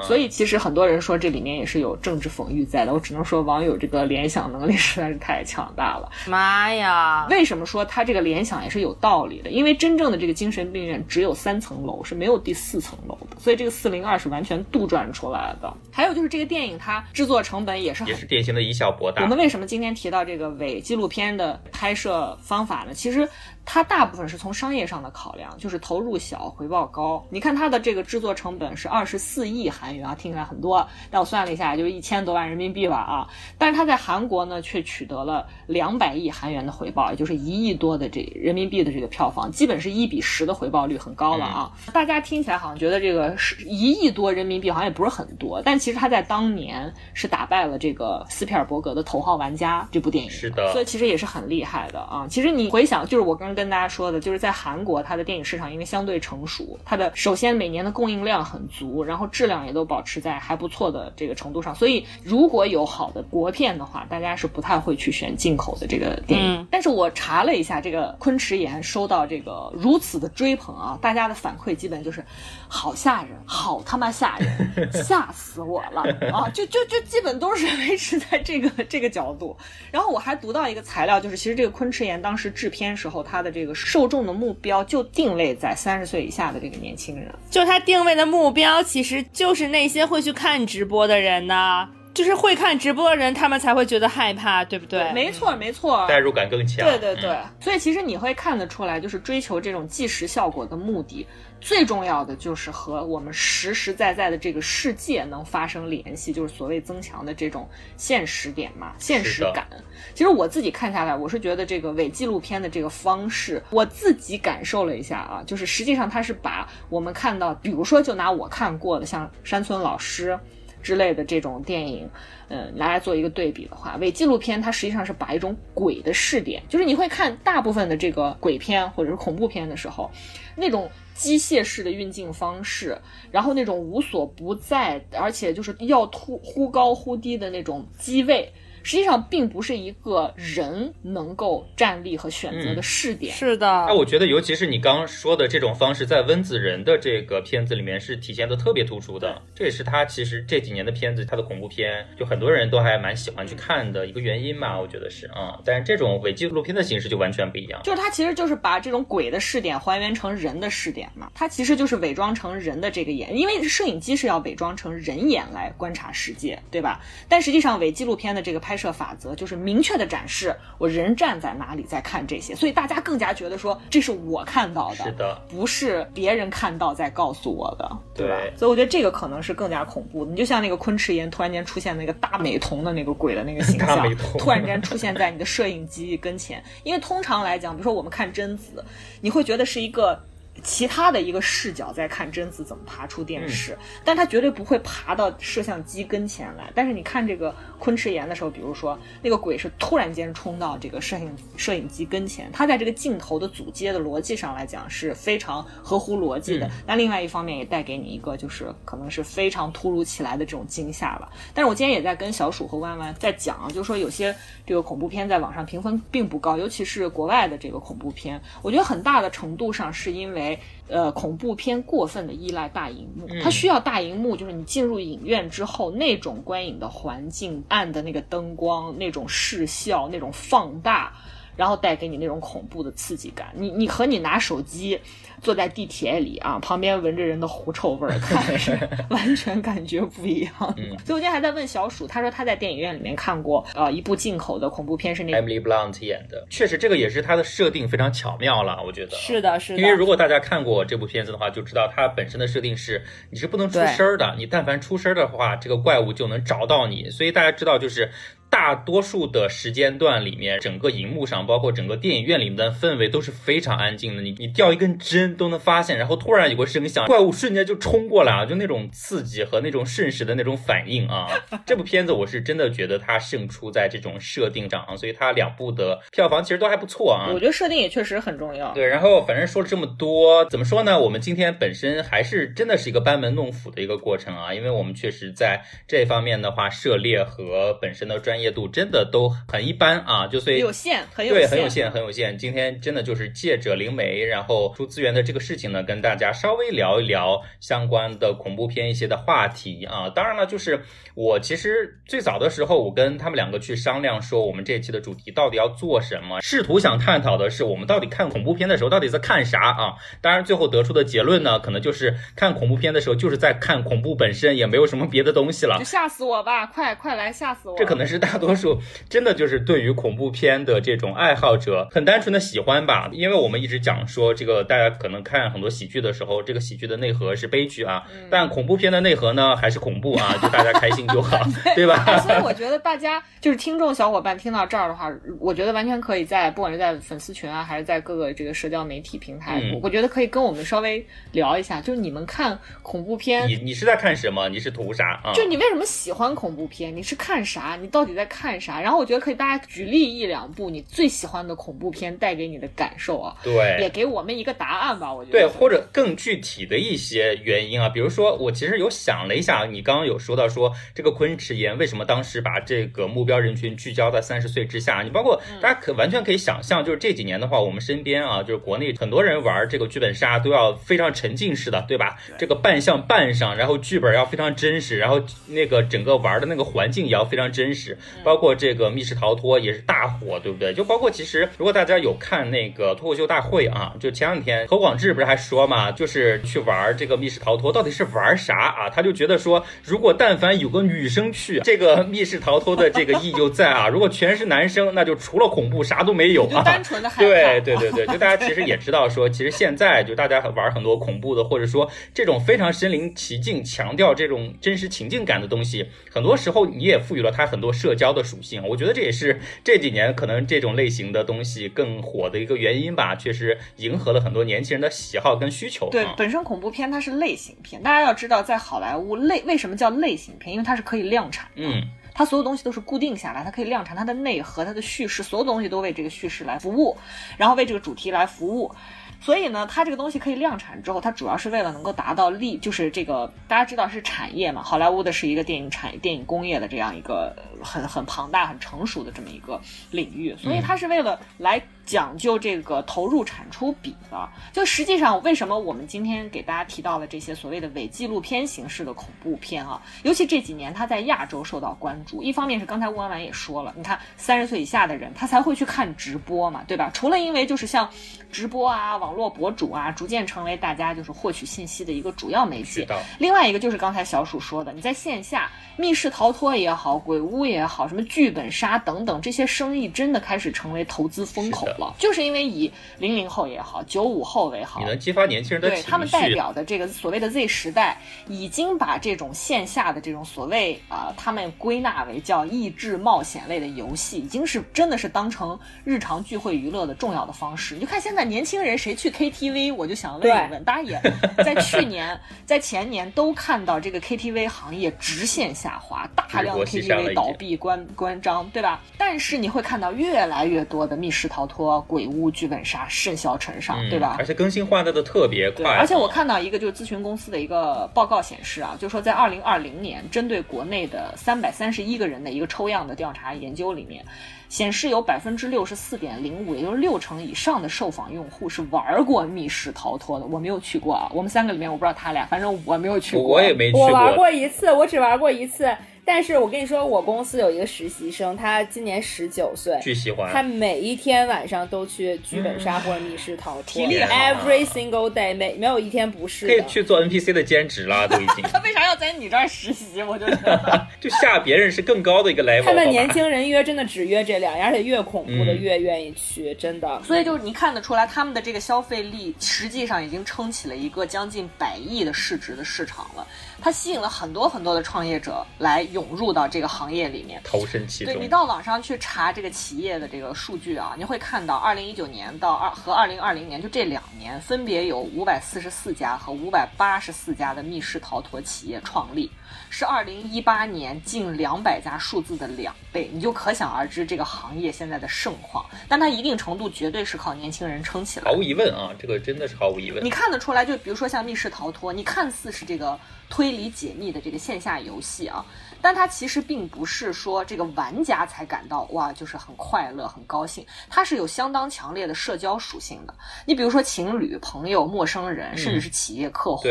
所以其实很多人说这里面也是有政治讽喻在的。我只能说网友这个联想能力实在是太强大了。妈呀！为什么说他这个联想也是有道理的？因为真正的这个精神病院只有三层楼，是没有第四层楼的，所以这个四零二是完全杜撰。出来的，还有就是这个电影它制作成本也是也是典型的以小博大。我们为什么今天提到这个伪纪录片的拍摄方法呢？其实。它大部分是从商业上的考量，就是投入小，回报高。你看它的这个制作成本是二十四亿韩元啊，听起来很多，但我算了一下，就是一千多万人民币吧啊。但是它在韩国呢，却取得了两百亿韩元的回报，也就是一亿多的这人民币的这个票房，基本是一比十的回报率，很高了啊。大家听起来好像觉得这个是一亿多人民币好像也不是很多，但其实它在当年是打败了这个斯皮尔伯格的《头号玩家》这部电影，是的，所以其实也是很厉害的啊。其实你回想，就是我刚。跟大家说的，就是在韩国，它的电影市场因为相对成熟，它的首先每年的供应量很足，然后质量也都保持在还不错的这个程度上，所以如果有好的国片的话，大家是不太会去选进口的这个电影。但是我查了一下，这个昆池岩收到这个如此的追捧啊，大家的反馈基本就是好吓人，好他妈吓人，吓死我了啊！就就就基本都是维持在这个这个角度。然后我还读到一个材料，就是其实这个昆池岩当时制片时候他。的这个受众的目标就定位在三十岁以下的这个年轻人，就他定位的目标其实就是那些会去看直播的人呢，就是会看直播的人，他们才会觉得害怕，对不对？没错，没错，代入感更强。对对对，所以其实你会看得出来，就是追求这种即时效果的目的。最重要的就是和我们实实在在的这个世界能发生联系，就是所谓增强的这种现实点嘛，现实感。其实我自己看下来，我是觉得这个伪纪录片的这个方式，我自己感受了一下啊，就是实际上它是把我们看到，比如说就拿我看过的像山村老师之类的这种电影，嗯，拿来做一个对比的话，伪纪录片它实际上是把一种鬼的视点，就是你会看大部分的这个鬼片或者是恐怖片的时候，那种。机械式的运镜方式，然后那种无所不在，而且就是要突忽高忽低的那种机位。实际上并不是一个人能够站立和选择的试点。是的，那我觉得，尤其是你刚刚说的这种方式，在温子仁的这个片子里面是体现的特别突出的。这也是他其实这几年的片子，他的恐怖片就很多人都还蛮喜欢去看的一个原因吧。我觉得是啊，但是这种伪纪录片的形式就完全不一样。就是他其实就是把这种鬼的视点还原成人的视点嘛。他其实就是伪装成人的这个眼，因为摄影机是要伪装成人眼来观察世界，对吧？但实际上伪纪录片的这个拍。拍摄法则，就是明确的展示我人站在哪里在看这些，所以大家更加觉得说这是我看到的，是的，不是别人看到在告诉我的，对吧？对所以我觉得这个可能是更加恐怖的。你就像那个昆池岩突然间出现那个大美瞳的那个鬼的那个形象，突然间出现在你的摄影机跟前，因为通常来讲，比如说我们看贞子，你会觉得是一个。其他的一个视角在看贞子怎么爬出电视，但他绝对不会爬到摄像机跟前来。但是你看这个昆池岩的时候，比如说那个鬼是突然间冲到这个摄影摄影机跟前，他在这个镜头的组接的逻辑上来讲是非常合乎逻辑的。那、另外一方面也带给你一个就是可能是非常突如其来的这种惊吓吧。但是我今天也在跟小鼠和弯弯在讲啊，就是说有些这个恐怖片在网上评分并不高，尤其是国外的这个恐怖片，我觉得很大的程度上是因为。呃，恐怖片过分的依赖大荧幕，它需要大荧幕，就是你进入影院之后，那种观影的环境、暗的那个灯光、那种视效、那种放大，然后带给你那种恐怖的刺激感。你你和你拿手机坐在地铁里啊，旁边闻着人的狐臭味儿看，是 完全感觉不一样的。所以我今天还在问小鼠，他说他在电影院里面看过呃一部进口的恐怖片，是那个 Emily Blunt 演的，确实这个也是它的设定非常巧妙了，我觉得是的，是的。因为如果大家看过这部片子的话，就知道它本身的设定是你是不能出声儿的，你但凡出声儿的话，这个怪物就能找到你。所以大家知道，就是大多数的时间段里面，整个荧幕上，包括整个电影院里面的氛围都是非常安静的。你你掉一根针都能发现，然后突然有个声响，怪物瞬间就冲过来啊，就那种刺激和那种瞬时的那种反应啊。这部片子我是真的觉得它胜出在这种设定上啊，所以它两部的票房其实都还不错啊。我觉得设定也确实很重要。对，然后反正说了这么多，怎么说呢？我们今天本身还是真的是一个班门弄斧的一个过程啊，因为我们确实在这方面的话，涉猎和本身的专业度真的都很一般啊，就所以有限，很有对，很有限，很有限。今天真的就是借着灵媒，然后出资源的这个事情呢，跟大家稍微聊一聊相关的恐怖片一些的话题啊。当然了，就是我其实最早的时候，我跟他们两个去商量说，我们这期的主题到底要做什么，试图想探讨的是我们到底看恐怖片的时候到底在看啥啊。当然，最后得出的结论呢，可能就是看恐怖片的时候就是在看恐怖本身，也没有什么别的东西了就。吓死我吧！快快来吓死我！这可能是大多数真的就是对于恐怖片的这种爱好者很单纯的喜欢吧，因为我们一直讲说这个大家可能看很多喜剧的时候，这个喜剧的内核是悲剧啊，但恐怖片的内核呢还是恐怖啊，就大家开心就好，对吧？哎，所以我觉得大家就是听众小伙伴听到这儿的话，我觉得完全可以在不管是在粉丝群啊，还是在各个这个社交媒体平台，我觉得可以跟我们稍微聊一下，就是你们看恐怖片你你是在看什么？你是图啥啊？就你为什么喜欢恐怖片？你是看啥？你到底在看啥？然后我觉得可以大家举例一两部你最喜欢的恐怖片带给你的感受啊，对也。给我们一个答案吧。我觉得对，或者更具体的一些原因啊，比如说我其实有想了一下，你刚刚有说到说这个昆池岩为什么当时把这个目标人群聚焦在三十岁之下，你包括大家可完全可以想象，就是这几年的话，我们身边啊，就是国内很多人玩这个剧本杀都要非常沉浸式的，对吧？这个扮相扮上，然后剧本要非常真实，然后那个整个玩的那个环境也要非常真实，包括这个密室逃脱也是大火，对不对？就包括其实如果大家有看那个脱口秀大会啊，就前两天何广智不是还说嘛，就是去玩这个密室逃脱到底是玩啥啊？他就觉得说，如果但凡有个女生去，这个密室逃脱的这个意义就在啊；如果全是男生，那就除了恐怖啥都没有啊。单纯的害怕。对对对对，就大家其实也知道说，其实现在就大家玩很多恐怖的，或者说这种非常身临其境、强调这种真实情境感的东西，很多时候你也赋予了它很多社交的属性。我觉得这也是这几年可能这种类型的东西更火的一个原因吧，确实迎合了很多年轻人的喜好跟需求。对啊，本身恐怖片它是类型片，大家要知道，在好莱坞类为什么叫类型片？因为它是可以量产的。嗯，它所有东西都是固定下来，它可以量产，它的内核、它的叙事，所有东西都为这个叙事来服务，然后为这个主题来服务。所以呢，它这个东西可以量产之后，它主要是为了能够达到利，就是这个大家知道是产业嘛，好莱坞的是一个电影产业电影工业的这样一个很很庞大、很成熟的这么一个领域，所以它是为了来讲究这个投入产出比的。就实际上，为什么我们今天给大家提到了这些所谓的伪纪录片形式的恐怖片啊？尤其这几年，它在亚洲受到关注。一方面是刚才吴婉婉也说了，你看三十岁以下的人，他才会去看直播嘛，对吧？除了因为就是像直播啊、网络博主啊，逐渐成为大家就是获取信息的一个主要媒介。另外一个就是刚才小鼠说的，你在线下密室逃脱也好，鬼屋也好，什么剧本杀等等，这些生意真的开始成为投资风口了。就是因为以零零后也好，九五后为好，你能激发年轻人的对他们代表的这个所谓的 Z 时代，已经把这种线下的这种所谓啊，他们归纳为叫益智冒险类的游戏，已经是真的是当成日常聚会娱乐的重要的方式。你就看现在年轻人谁去 KTV，我就想问一问，大家也在去年、在前年都看到这个 KTV 行业直线下滑，大量 KTV 倒闭关关张，对吧？但是你会看到越来越多的密室逃脱、鬼屋、剧本杀甚嚣尘上，对吧？而且更新换代的特别快。而且我看到一个就是咨询公司的一个报告显示啊，就说在二零二零年，针对国内的三百三十一个人的一个抽样的调查研究里面。显示有百分之六十四点零五，也就是六成以上的受访用户是玩过密室逃脱的。我没有去过啊，我们三个里面我不知道他俩，反正我没有去过。我也没去过。我玩过一次，我只玩过一次。但是我跟你说，我公司有一个实习生，他今年十九岁，巨喜欢。他每一天晚上都去剧本杀或者密室逃脱，体力 Every single day，没没有一天不是。可以去做 NPC 的兼职了，都已经。他为啥要在你这儿实习？我就 就下别人是更高的一个 level。他们年轻人约真的只约这两样，而且越恐怖的越愿意去，真的。所以就是你看得出来，他们的这个消费力实际上已经撑起了一个将近百亿的市值的市场了。它吸引了很多很多的创业者来涌入到这个行业里面，投身其中。对你到网上去查这个企业的这个数据啊，你会看到，二零一九年到二和二零二零年就这两年，分别有五百四十四家和五百八十四家的密室逃脱企业创立，是二零一八年近两百家数字的两倍，你就可想而知这个行业现在的盛况。但它一定程度绝对是靠年轻人撑起来，毫无疑问啊，这个真的是毫无疑问。你看得出来，就比如说像密室逃脱，你看似是这个。推理解密的这个线下游戏啊，但他其实并不是说这个玩家才感到哇，就是很快乐、很高兴，它是有相当强烈的社交属性的。你比如说情侣、朋友、陌生人，甚至是企业客户，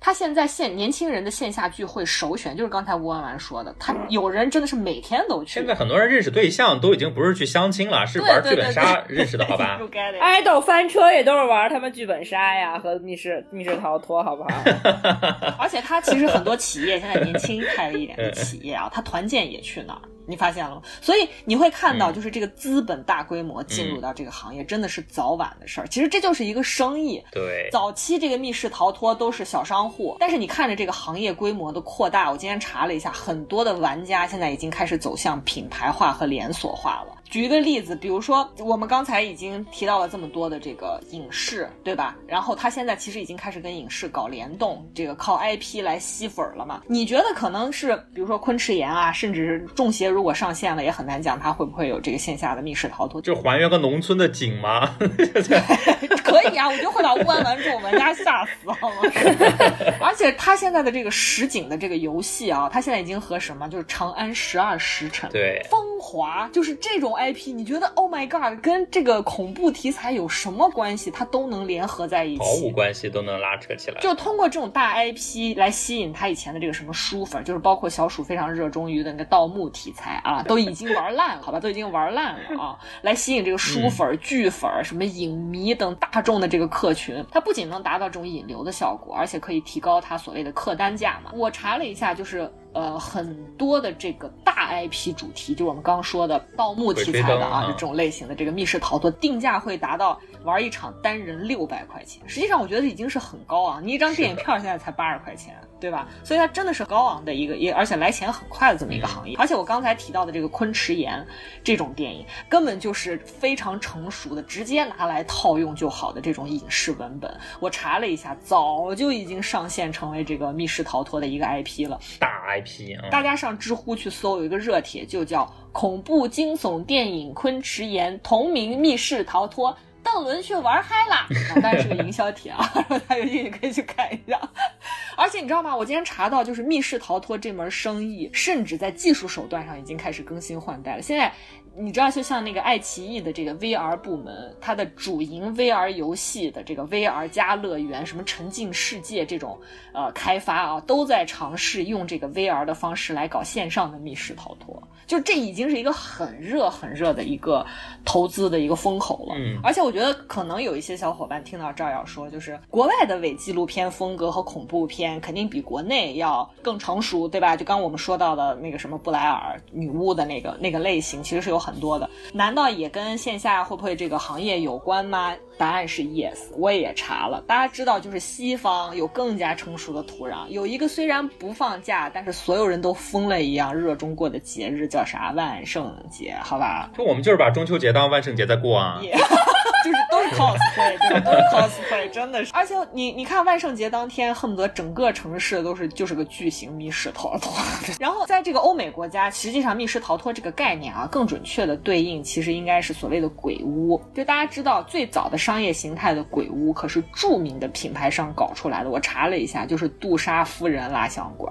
他现在线年轻人的线下聚会首选就是刚才吴婉婉说的，他有人真的是每天都去。现在很多人认识对象都已经不是去相亲了，是玩剧本杀认识的，好吧？爱豆翻车也都是玩他们剧本杀呀和密室密室逃脱，好不好？而且。他其实很多企业现在年轻开了一点 的企业啊，他团建也去那儿，你发现了吗？所以你会看到，就是这个资本大规模进入到这个行业，真的是早晚的事儿。其实这就是一个生意。对，早期这个密室逃脱都是小商户，但是你看着这个行业规模的扩大，我今天查了一下，很多的玩家现在已经开始走向品牌化和连锁化了。举一个例子，比如说我们刚才已经提到了这么多的这个影视，对吧？然后他现在其实已经开始跟影视搞联动，这个靠 IP 来吸粉了嘛？你觉得可能是，比如说昆池岩啊，甚至是中邪，如果上线了，也很难讲它会不会有这个线下的密室逃脱，就还原个农村的景吗？可以啊，我就会把乌安玩这种玩家吓死，好吗？而且他现在的这个实景的这个游戏啊，他现在已经和什么，就是《长安十二时辰》对，风华，就是这种。IP，你觉得 Oh my God，跟这个恐怖题材有什么关系？它都能联合在一起，毫无关系都能拉扯起来。就通过这种大 IP 来吸引他以前的这个什么书粉，就是包括小鼠非常热衷于的那个盗墓题材啊，都已经玩烂了，好吧，都已经玩烂了啊，来吸引这个书粉、剧粉、什么影迷等大众的这个客群。它不仅能达到这种引流的效果，而且可以提高它所谓的客单价嘛。我查了一下，就是。呃，很多的这个大 IP 主题，就我们刚说的盗墓题材的啊，这种类型的这个密室逃脱，定价会达到玩一场单人六百块钱。实际上，我觉得已经是很高啊，你一张电影票现在才八十块钱。对吧？所以它真的是高昂的一个，也而且来钱很快的这么一个行业。而且我刚才提到的这个昆池岩这种电影，根本就是非常成熟的，直接拿来套用就好的这种影视文本。我查了一下，早就已经上线成为这个密室逃脱的一个 IP 了。大 IP 啊！大家上知乎去搜，有一个热帖就叫“恐怖惊悚电影昆池岩同名密室逃脱”。邓伦却玩嗨了，当然是个营销帖啊，大家有兴趣可以去看一下。而且你知道吗？我今天查到，就是密室逃脱这门生意，甚至在技术手段上已经开始更新换代了。现在你知道，就像那个爱奇艺的这个 VR 部门，它的主营 VR 游戏的这个 VR 加乐园，什么沉浸世界这种呃开发啊，都在尝试用这个 VR 的方式来搞线上的密室逃脱。就这已经是一个很热很热的一个投资的一个风口了。嗯，而且我觉得可能有一些小伙伴听到这儿要说，就是国外的伪纪录片风格和恐怖片肯定比国内要更成熟，对吧？就刚我们说到的那个什么布莱尔女巫的那个那个类型，其实是有很很多的。难道也跟线下会不会这个行业有关吗？答案是 yes。我也查了，大家知道，就是西方有更加成熟的土壤，有一个虽然不放假，但是所有人都疯了一样热衷过的节日叫啥？万圣节，好吧？就我们就是把中秋节当万圣节在过啊。就是都是 cosplay，对？都是 cosplay，真的是。而且你你看，万圣节当天，恨不得整个城市都是就是个巨型密室逃脱。然后在这个欧美国家，实际上密室逃脱这个概念啊，更准确的对应其实应该是所谓的鬼屋。就大家知道，最早的商业形态的鬼屋可是著名的品牌商搞出来的。我查了一下，就是杜莎夫人蜡像馆。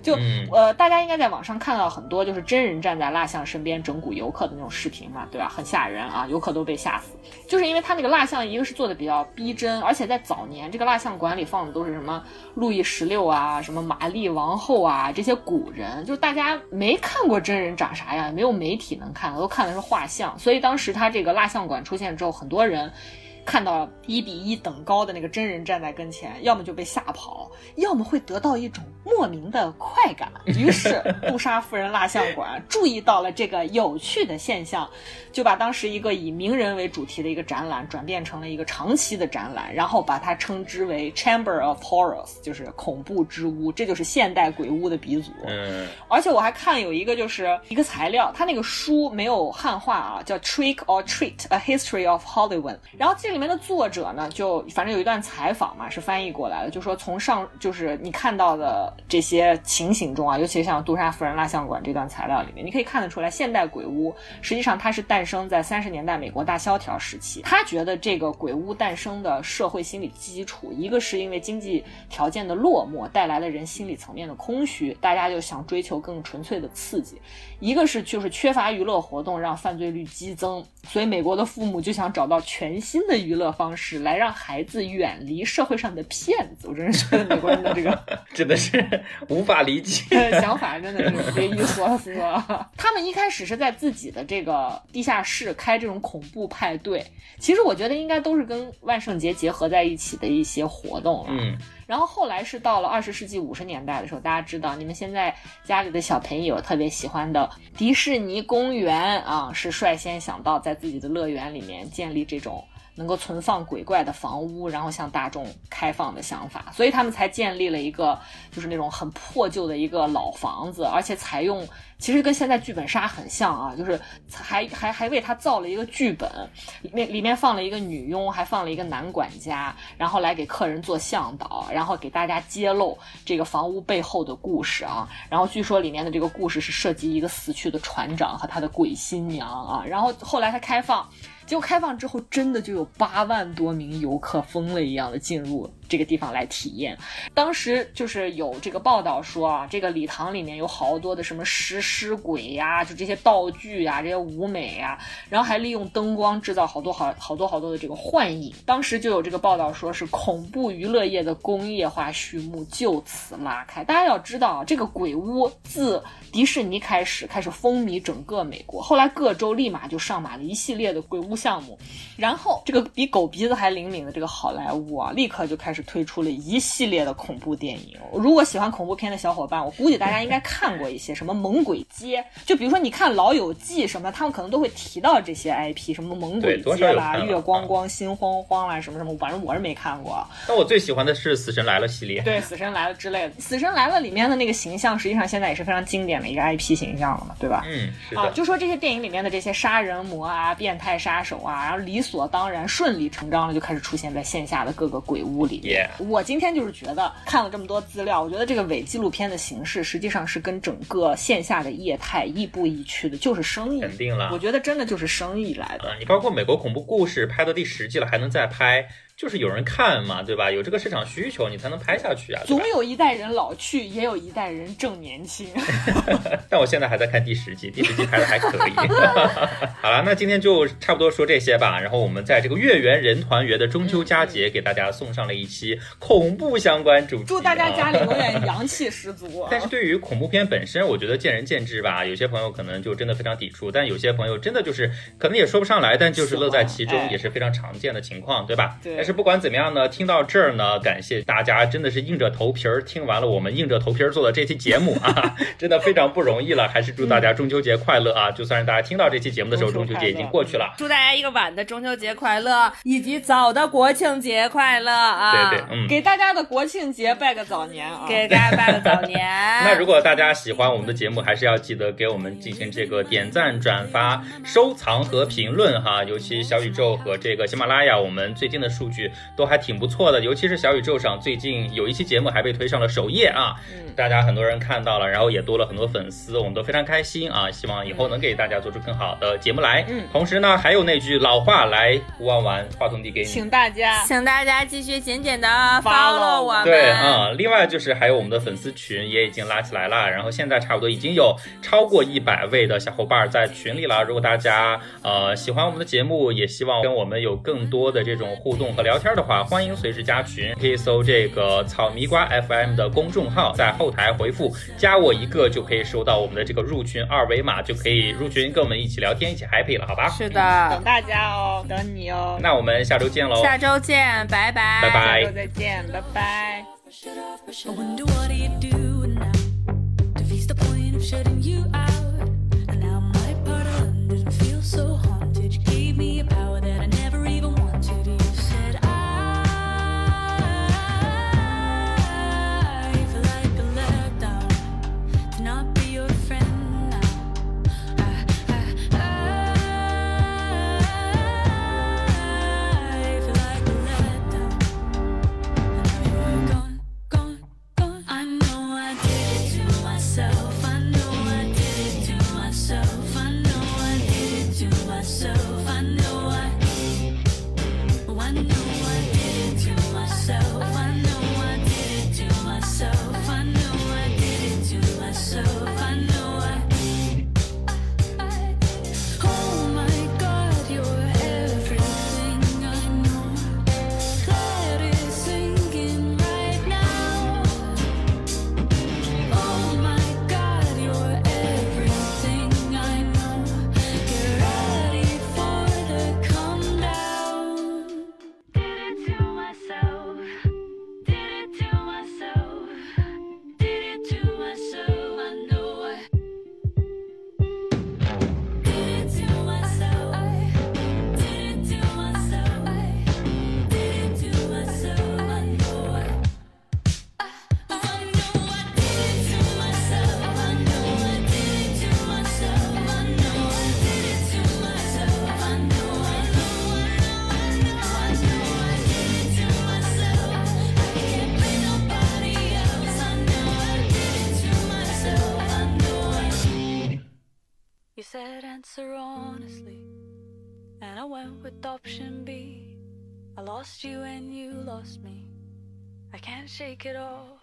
就呃，大家应该在网上看到很多就是真人站在蜡像身边整蛊游客的那种视频嘛，对吧？很吓人啊，游客都被吓死。就是因为他那个蜡像，一个是做的比较逼真，而且在早年这个蜡像馆里放的都是什么路易十六啊、什么玛丽王后啊这些古人，就大家没看过真人长啥样，也没有媒体能看，都看的是画像。所以当时他这个蜡像馆出现之后，很多人。看到一比一等高的那个真人站在跟前，要么就被吓跑，要么会得到一种莫名的快感。于是杜莎夫人蜡像馆注意到了这个有趣的现象，就把当时一个以名人为主题的一个展览转变成了一个长期的展览，然后把它称之为 Chamber of Horrors，就是恐怖之屋，这就是现代鬼屋的鼻祖。嗯，而且我还看有一个就是一个材料，它那个书没有汉化啊，叫 Trick or Treat: A History of Hollywood，然后这。里面的作者呢，就反正有一段采访嘛，是翻译过来的，就说从上就是你看到的这些情形中啊，尤其像杜莎夫人蜡像馆这段材料里面，你可以看得出来，现代鬼屋实际上它是诞生在三十年代美国大萧条时期。他觉得这个鬼屋诞生的社会心理基础，一个是因为经济条件的落寞带来了人心理层面的空虚，大家就想追求更纯粹的刺激；一个是就是缺乏娱乐活动让犯罪率激增，所以美国的父母就想找到全新的。娱乐方式来让孩子远离社会上的骗子，我真是觉得美国人的这个 真的是无法理解 想法，真的是匪夷所思。他们一开始是在自己的这个地下室开这种恐怖派对，其实我觉得应该都是跟万圣节结合在一起的一些活动了。嗯，然后后来是到了二十世纪五十年代的时候，大家知道，你们现在家里的小朋友特别喜欢的迪士尼公园啊，是率先想到在自己的乐园里面建立这种。能够存放鬼怪的房屋，然后向大众开放的想法，所以他们才建立了一个就是那种很破旧的一个老房子，而且采用其实跟现在剧本杀很像啊，就是还还还为他造了一个剧本，里面里面放了一个女佣，还放了一个男管家，然后来给客人做向导，然后给大家揭露这个房屋背后的故事啊，然后据说里面的这个故事是涉及一个死去的船长和他的鬼新娘啊，然后后来他开放。结果开放之后，真的就有八万多名游客疯了一样的进入。这个地方来体验，当时就是有这个报道说啊，这个礼堂里面有好多的什么食尸鬼呀，就这些道具呀，这些舞美呀，然后还利用灯光制造好多好好多好多的这个幻影。当时就有这个报道说是恐怖娱乐业的工业化序幕就此拉开。大家要知道啊，这个鬼屋自迪士尼开始开始风靡整个美国，后来各州立马就上马了一系列的鬼屋项目，然后这个比狗鼻子还灵敏的这个好莱坞啊，立刻就开始。推出了一系列的恐怖电影。如果喜欢恐怖片的小伙伴，我估计大家应该看过一些什么《猛鬼街》。就比如说，你看《老友记》什么，他们可能都会提到这些 IP，什么《猛鬼街》啦、《月光光》、《心慌慌》啦，什么什么。反正我是没看过。但我最喜欢的是《死神来了》系列。对，《死神来了》之类的，《死神来了》里面的那个形象，实际上现在也是非常经典的一个 IP 形象了嘛，对吧？嗯，啊，就说这些电影里面的这些杀人魔啊、变态杀手啊，然后理所当然、顺理成章的就开始出现在线下的各个鬼屋里。我今天就是觉得看了这么多资料，我觉得这个伪纪录片的形式实际上是跟整个线下的业态亦步亦趋的，就是生意。肯定了，我觉得真的就是生意来的。你包括美国恐怖故事拍到第十季了，还能再拍，就是有人看嘛，对吧？有这个市场需求，你才能拍下去啊。总有一代人老去，也有一代人正年轻。但我现在还在看第十集，第十集拍的还可以。好了，那今天就差不多说这些吧。然后我们在这个月圆人团圆的中秋佳节，给大家送上了一期恐怖相关主题。祝大家家里永远 阳气十足。但是对于恐怖片本身，我觉得见仁见智吧。有些朋友可能就真的非常抵触，但有些朋友真的就是可能也说不上来，但就是乐在其中，也是非常常见的情况，对吧？对。但是不管怎么样呢，听到这儿呢，感谢大家，真的是硬着头皮儿听完了我们硬着头皮儿做的这期节目啊，真的非常不容易了。还是祝大家中秋节快乐啊！就算是大家听到这期节目的时候，中秋节已经过去了。祝大家一个晚的中秋节快乐，以及早的国庆节快乐啊！对对，嗯，给大家的国庆节拜个早年啊！给大家拜个早年。那如果大家喜欢我们的节目，还是要记得给我们进行这个点赞、转发、收藏和评论哈。尤其小宇宙和这个喜马拉雅，我们最近的数据都还挺不错的。尤其是小宇宙上，最近有一期节目还被推上了首页啊，大家很多人看到了，然后也多了很多粉丝，我们都非常开心啊。希望以后能给大家做出更好的节目来。嗯，同时呢，还有那句老话，来吴婉婉，话筒递给你，请大家，请大家继续简简的 follow 我们。对嗯，另外就是还有我们的粉丝群也已经拉起来了，然后现在差不多已经有超过一百位的小伙伴在群里了。如果大家呃喜欢我们的节目，也希望跟我们有更多的这种互动和聊天的话，欢迎随时加群，可以搜这个草迷瓜 FM 的公众号，在后台回复加我一个，就可以收到我们的这个入群二维码，就可以入群跟我们一起聊天，一起 happy 了，好吧？是的，等大家哦，等你哦。那我们下周见喽！下周见，拜拜，拜拜，下周再见，拜拜。I wonder Said answer honestly, and I went with option B. I lost you and you lost me. I can't shake it off.